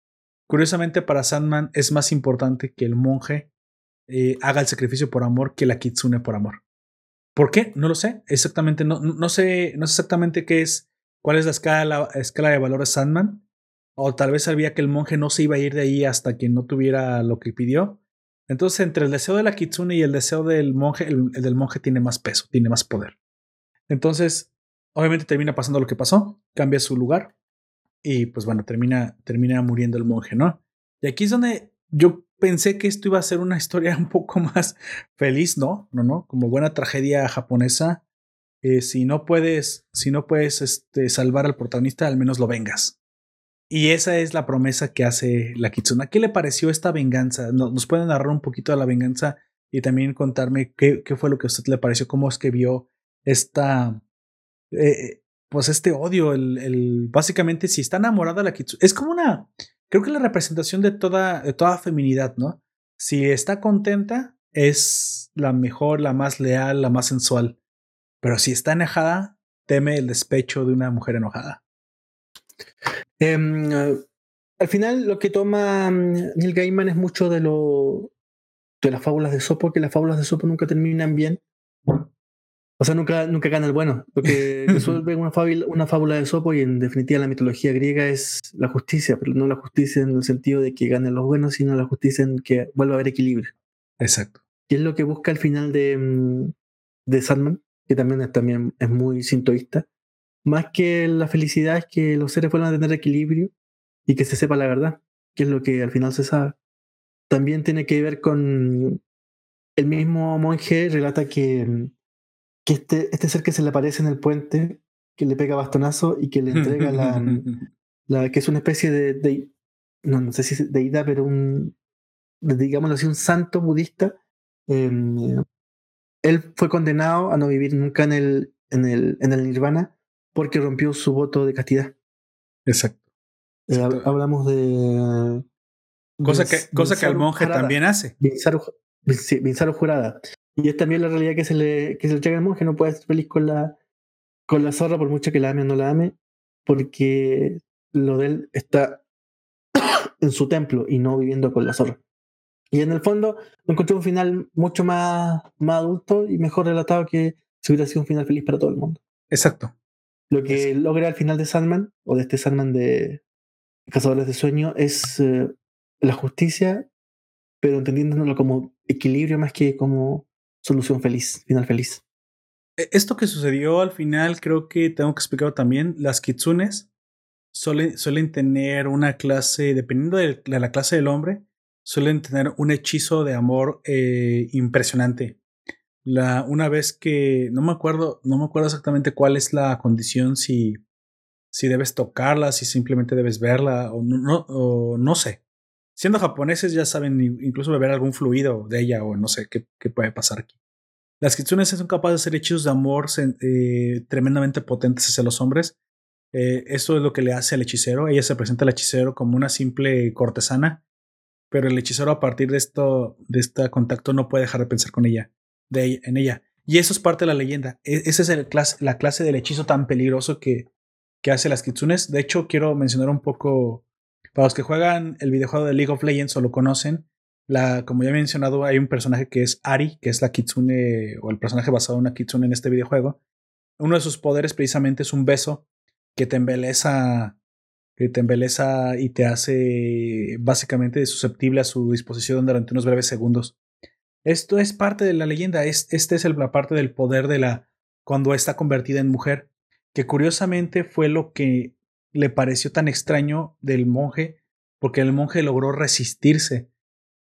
curiosamente para Sandman es más importante que el monje eh, haga el sacrificio por amor que la kitsune por amor. ¿Por qué? No lo sé. Exactamente, no, no, sé, no sé exactamente qué es, cuál es la escala, la escala de valores Sandman. O tal vez sabía que el monje no se iba a ir de ahí hasta que no tuviera lo que pidió. Entonces, entre el deseo de la kitsune y el deseo del monje, el del monje tiene más peso, tiene más poder. Entonces, obviamente termina pasando lo que pasó, cambia su lugar y pues bueno, termina, termina muriendo el monje, ¿no? Y aquí es donde yo pensé que esto iba a ser una historia un poco más feliz, ¿no? No, no, como buena tragedia japonesa. Eh, si no puedes, si no puedes este, salvar al protagonista, al menos lo vengas. Y esa es la promesa que hace la Kitsuna. ¿Qué le pareció esta venganza? ¿Nos pueden narrar un poquito de la venganza y también contarme qué, qué fue lo que a usted le pareció? ¿Cómo es que vio esta, eh, pues este odio, el, el, básicamente si está enamorada la Kitsune, es como una, creo que la representación de toda, de toda feminidad, ¿no? Si está contenta, es la mejor, la más leal, la más sensual. Pero si está enojada, teme el despecho de una mujer enojada. Em, al final, lo que toma mm, Neil Gaiman es mucho de lo de las fábulas de Sopo, que las fábulas de Sopo nunca terminan bien. O sea, nunca, nunca gana el bueno. Lo que resuelve una fábula, una fábula de Sopo y en definitiva la mitología griega es la justicia, pero no la justicia en el sentido de que ganen los buenos, sino la justicia en que vuelva a haber equilibrio. Exacto. Y es lo que busca al final de, mm, de Sandman, que también es, también es muy sintoísta. Más que la felicidad es que los seres vuelvan a tener equilibrio y que se sepa la verdad, que es lo que al final se sabe. También tiene que ver con el mismo monje relata que mm, que este, este ser que se le aparece en el puente, que le pega bastonazo y que le entrega la, la que es una especie de, no, no sé si es deidad, pero un, digámoslo así, un santo budista. Em, él fue condenado a no vivir nunca en el, en el, en el nirvana porque rompió su voto de castidad. Exacto. Eh, hablamos de. Cosa que, cosa que el monje también hace. Vinzaro Jurada. Y es también la realidad que se le, que se le entrega al monje. No puede ser feliz con la, con la zorra, por mucho que la ame o no la ame, porque lo de él está en su templo y no viviendo con la zorra. Y en el fondo encontré un final mucho más, más adulto y mejor relatado que si hubiera sido un final feliz para todo el mundo. Exacto. Lo que logra al final de Sandman, o de este Sandman de Cazadores de Sueño, es eh, la justicia, pero entendiéndolo como equilibrio más que como solución feliz, final feliz. E, esto que sucedió al final, creo que tengo que explicarlo también. Las kitsunes suelen, suelen tener una clase, dependiendo de la clase del hombre, suelen tener un hechizo de amor eh, impresionante. La, una vez que no me acuerdo, no me acuerdo exactamente cuál es la condición, si, si debes tocarla, si simplemente debes verla, o no, o no sé siendo japoneses ya saben incluso beber algún fluido de ella o no sé qué, puede pasar aquí. Las kitsunes son capaces de hacer hechizos de amor eh, tremendamente potentes hacia los hombres. Eh, esto es lo que le hace al hechicero. Ella se presenta al hechicero como una simple cortesana, pero el hechicero a partir de esto, de este contacto, no puede dejar de pensar con ella, de en ella. Y eso es parte de la leyenda. E, esa es la clase del hechizo tan peligroso que, que hace las kitsunes. De hecho, quiero mencionar un poco para los que juegan el videojuego de League of Legends o lo conocen, la, como ya he mencionado, hay un personaje que es Ari, que es la kitsune o el personaje basado en una kitsune en este videojuego. Uno de sus poderes precisamente es un beso que te embeleza, que te embeleza y te hace básicamente susceptible a su disposición durante unos breves segundos. Esto es parte de la leyenda, es, este es el, la parte del poder de la cuando está convertida en mujer, que curiosamente fue lo que le pareció tan extraño del monje, porque el monje logró resistirse.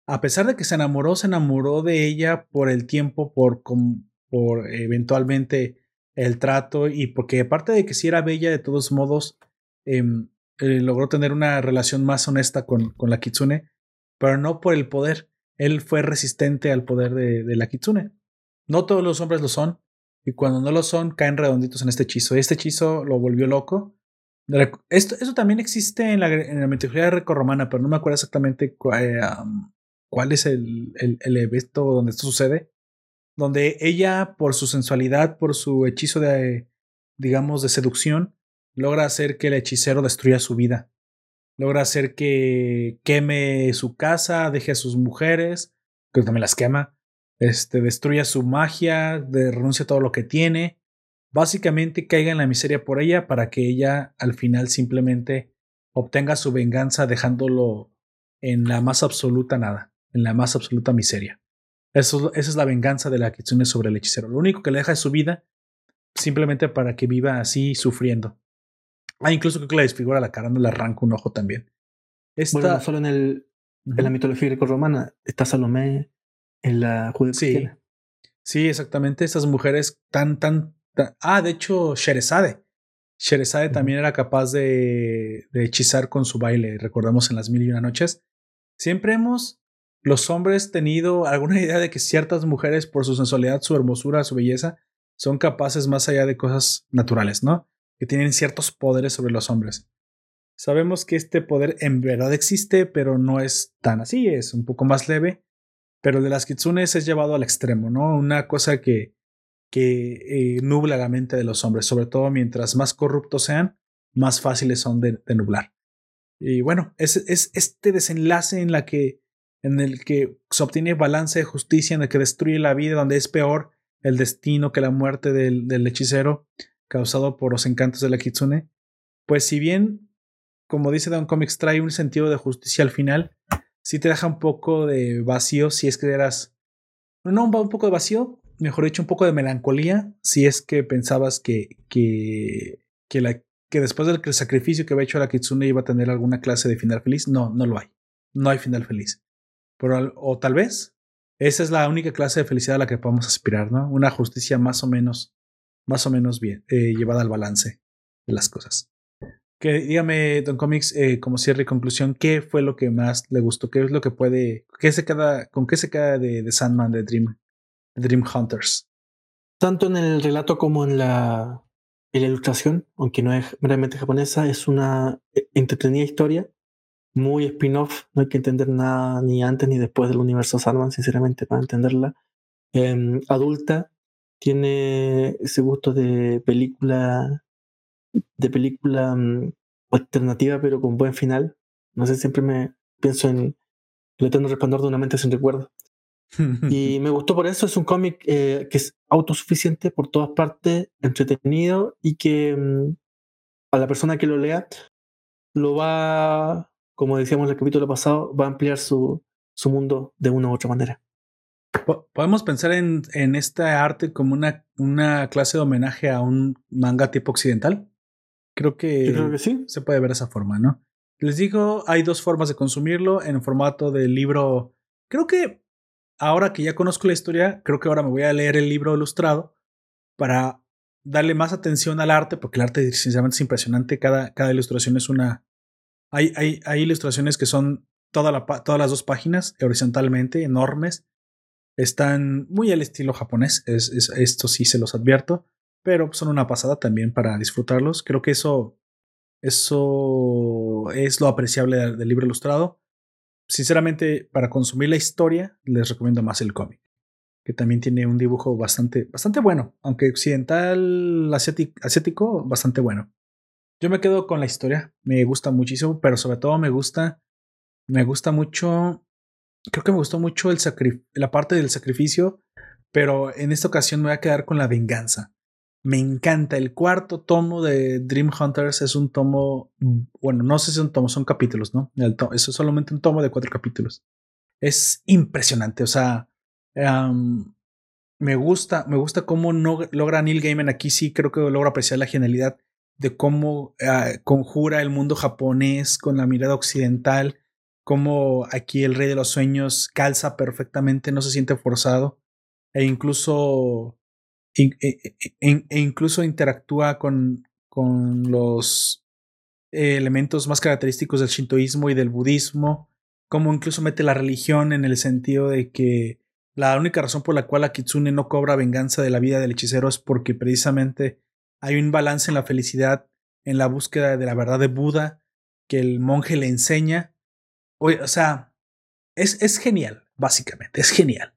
A pesar de que se enamoró, se enamoró de ella por el tiempo, por, por eventualmente el trato y porque aparte de que si era bella, de todos modos, em, eh, logró tener una relación más honesta con, con, la Kitsune, pero no por el poder. Él fue resistente al poder de, de, la Kitsune. No todos los hombres lo son, y cuando no lo son, caen redonditos en este hechizo. Este hechizo lo volvió loco. Esto, eso también existe en la, en la mitología greco-romana, pero no me acuerdo exactamente eh, cuál es el, el, el evento donde esto sucede donde ella, por su sensualidad, por su hechizo de, digamos, de seducción, logra hacer que el hechicero destruya su vida. Logra hacer que queme su casa, deje a sus mujeres, que también las quema, este, destruya su magia, de, renuncia a todo lo que tiene. Básicamente caiga en la miseria por ella para que ella al final simplemente obtenga su venganza dejándolo en la más absoluta nada, en la más absoluta miseria. Eso, esa es la venganza de la Kitsune sobre el hechicero. Lo único que le deja es su vida, simplemente para que viva así sufriendo. Ah, incluso creo que le desfigura la cara, no le arranca un ojo también. Bueno, no solo en, el, en la mitología greco-romana, está Salomé en la judía sí. sí, exactamente. Esas mujeres tan, tan, Ah, de hecho, Sherezade. Sherezade también era capaz de, de hechizar con su baile, recordamos en las mil y una noches. Siempre hemos los hombres tenido alguna idea de que ciertas mujeres, por su sensualidad, su hermosura, su belleza, son capaces más allá de cosas naturales, ¿no? Que tienen ciertos poderes sobre los hombres. Sabemos que este poder en verdad existe, pero no es tan así, es un poco más leve. Pero el de las kitsunes es llevado al extremo, ¿no? Una cosa que, que eh, nubla la mente de los hombres, sobre todo mientras más corruptos sean, más fáciles son de, nublar. Y bueno, es, es este desenlace en la que en el que se obtiene balance de justicia, en el que destruye la vida, donde es peor el destino que la muerte del, del hechicero causado por los encantos de la Kitsune. Pues si bien, como dice Don Comics, trae un sentido de justicia al final, sí te deja un poco de vacío si es que eras... No, un poco de vacío, mejor dicho, un poco de melancolía, si es que pensabas que, que, que, la, que después del sacrificio que había hecho la Kitsune iba a tener alguna clase de final feliz. No, no lo hay. No hay final feliz o tal vez esa es la única clase de felicidad a la que podemos aspirar, ¿no? Una justicia más o menos, más o menos bien, eh, llevada al balance de las cosas. Que dígame, Don Comics, eh, como cierre y conclusión, ¿qué fue lo que más le gustó? ¿Qué es lo que puede, qué se queda, con qué se queda de, de Sandman, de Dream, Dream Hunters? Tanto en el relato como en la, en la ilustración, aunque no es meramente japonesa, es una eh, entretenida historia muy spin-off, no hay que entender nada ni antes ni después del universo Salman, sinceramente, para entenderla. Em, adulta, tiene ese gusto de película, de película mm, alternativa, pero con buen final. No sé, siempre me pienso en El eterno resplandor de una mente sin recuerdo. Y me gustó por eso, es un cómic eh, que es autosuficiente por todas partes, entretenido y que mm, a la persona que lo lea lo va como decíamos en el capítulo pasado, va a ampliar su, su mundo de una u otra manera. Podemos pensar en, en este arte como una, una clase de homenaje a un manga tipo occidental. Creo que, creo que sí. se puede ver esa forma, ¿no? Les digo, hay dos formas de consumirlo en formato de libro. Creo que ahora que ya conozco la historia, creo que ahora me voy a leer el libro ilustrado para darle más atención al arte, porque el arte sinceramente es impresionante. Cada, cada ilustración es una, hay, hay, hay ilustraciones que son toda la, todas las dos páginas horizontalmente, enormes. Están muy al estilo japonés, es, esto sí se los advierto, pero son una pasada también para disfrutarlos. Creo que eso, eso es lo apreciable del, libro ilustrado. Sinceramente, para consumir la historia, les recomiendo más el cómic, que también tiene un dibujo bastante, bastante bueno, aunque occidental asiático bastante bueno. Yo me quedo con la historia, me gusta muchísimo, pero sobre todo me gusta, me gusta mucho, creo que me gustó mucho el la parte del sacrificio, pero en esta ocasión me voy a quedar con la venganza. Me encanta. El cuarto tomo de Dream Hunters es un tomo, bueno, no sé si es un tomo, son capítulos, ¿no? eso es solamente un tomo de cuatro capítulos. Es impresionante, o sea, me gusta, me gusta cómo no logra Neil Gaiman aquí, sí creo que logra apreciar la genialidad de cómo ah, conjura el mundo japonés con la mirada occidental, cómo aquí el rey de los sueños calza perfectamente, no se siente forzado e incluso, e, e, e, incluso interactúa con, con los eh, elementos más característicos del shintoísmo y del budismo, como incluso mete la religión en el sentido de que la única razón por la cual la Kitsune no cobra venganza de la vida del hechicero es porque precisamente hay un balance en la felicidad, en la búsqueda de la verdad de Buda, que el monje le enseña. O, sea, es, es, genial, básicamente, es genial.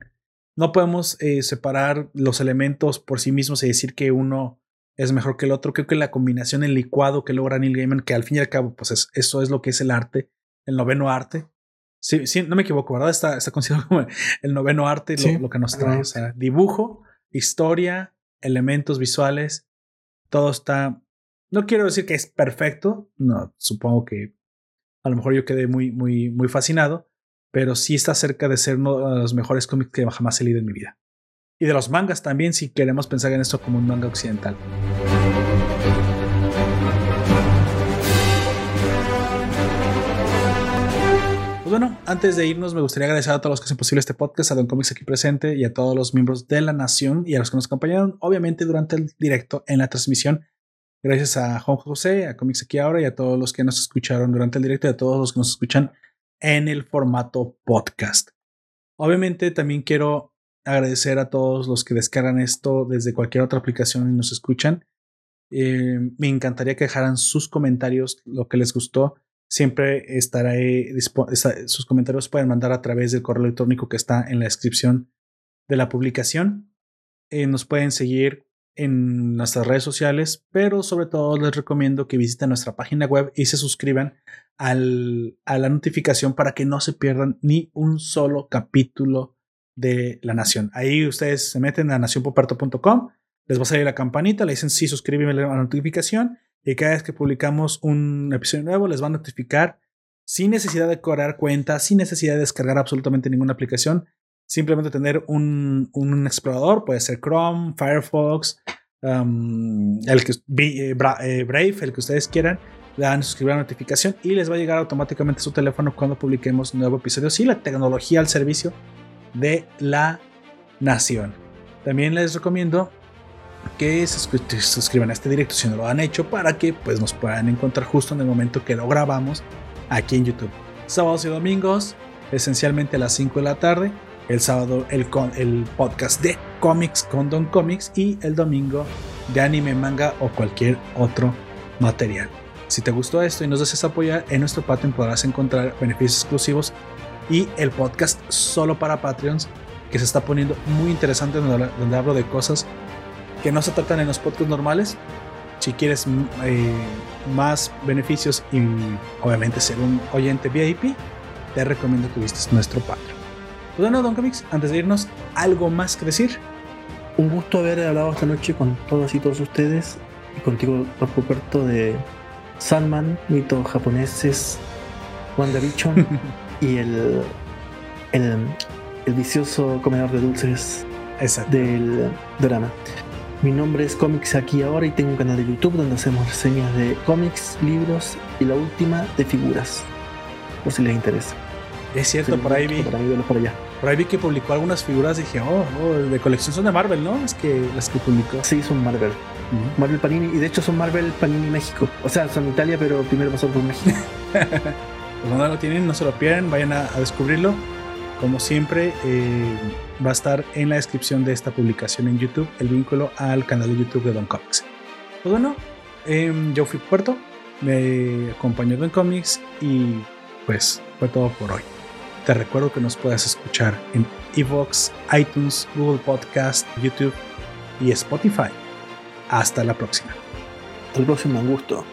No podemos eh, separar los elementos por sí mismos y decir que uno es mejor que el otro. Creo que la combinación, el licuado que logra Neil Gaiman, que al fin y al cabo, pues eso es lo que es el arte, el noveno arte. Sí, sí, no me equivoco, ¿verdad? Está, está considerado como el noveno arte, lo, que nos trae. O sea, dibujo, historia, elementos visuales, todo está. No quiero decir que es perfecto, no, supongo que a lo mejor yo quedé muy, muy, muy fascinado, pero sí está cerca de ser uno de los mejores cómics que jamás he leído en mi vida. Y de los mangas también, si queremos pensar en esto como un manga occidental. Pues bueno, antes de irnos, me gustaría agradecer a todos los que hacen posible este podcast, a Don Comics aquí presente y a todos los miembros de la nación y a los que nos acompañaron, obviamente, durante el directo en la transmisión. Gracias a Juan José, a Comics aquí ahora y a todos los que nos escucharon durante el directo y a todos los que nos escuchan en el formato podcast. Obviamente, también quiero agradecer a todos los que descargan esto desde cualquier otra aplicación y nos escuchan. Eh, me encantaría que dejaran sus comentarios, lo que les gustó Siempre estaré sus comentarios pueden mandar a través del correo electrónico que está en la descripción de la publicación. Eh, nos pueden seguir en nuestras redes sociales, pero sobre todo les recomiendo que visiten nuestra página web y se suscriban a la notificación para que no se pierdan ni un solo capítulo de La Nación. Ahí ustedes se meten a nacionpoperto.com, les va a salir la campanita, le dicen sí, suscríbeme a la notificación y cada vez que publicamos un episodio nuevo les va a notificar sin necesidad de cobrar cuenta, sin necesidad de descargar absolutamente ninguna aplicación. Simplemente tener un, un explorador, puede ser Chrome, Firefox, um, el que, eh, eh, Brave, el que ustedes quieran. Le dan suscribir a la notificación y les va a llegar automáticamente su teléfono cuando publiquemos nuevo episodio. Sí, la tecnología al servicio de la nación. También les recomiendo que se suscriban a este directo si no lo han hecho para que pues nos puedan encontrar justo en el momento que lo grabamos aquí en YouTube. Sábados y domingos, esencialmente a las 5 de la tarde. El sábado el, el podcast de cómics con Don Comics y el domingo de anime, manga o cualquier otro material. Si te gustó esto y nos deseas apoyar, en nuestro Patreon podrás encontrar beneficios exclusivos y el podcast solo para Patreons que se está poniendo muy interesante donde hablo de cosas que no se tratan en los podcasts normales. Si quieres mm, eh, más beneficios y obviamente ser un oyente VIP, te recomiendo que vistes nuestro Patreon. Pues bueno, Don Comics, antes de irnos, ¿algo más que decir? Un gusto haber hablado esta noche con todas y todos ustedes y contigo, por Ruperto, de Sandman, mitos japoneses, WandaVision y el, el, el vicioso comedor de dulces del drama. Mi nombre es Comics aquí ahora y tengo un canal de YouTube donde hacemos reseñas de cómics, libros y la última de figuras. Por si les interesa. Es cierto, por ahí vi. Por ahí, vi que publicó algunas figuras y dije, oh, oh, de colección son de Marvel, ¿no? Es que las que publicó. Sí, son Marvel. Marvel Panini, y de hecho son Marvel Panini México. O sea, son Italia, pero primero pasó por México. pues no lo tienen, no se lo pierdan, vayan a descubrirlo. Como siempre, eh, va a estar en la descripción de esta publicación en YouTube el vínculo al canal de YouTube de Don Comics. Pues bueno, em, yo fui Puerto, me acompañó Don Comics y pues fue todo por hoy. Te recuerdo que nos puedes escuchar en Evox, iTunes, Google Podcast, YouTube y Spotify. Hasta la próxima. Hasta el próximo gusto.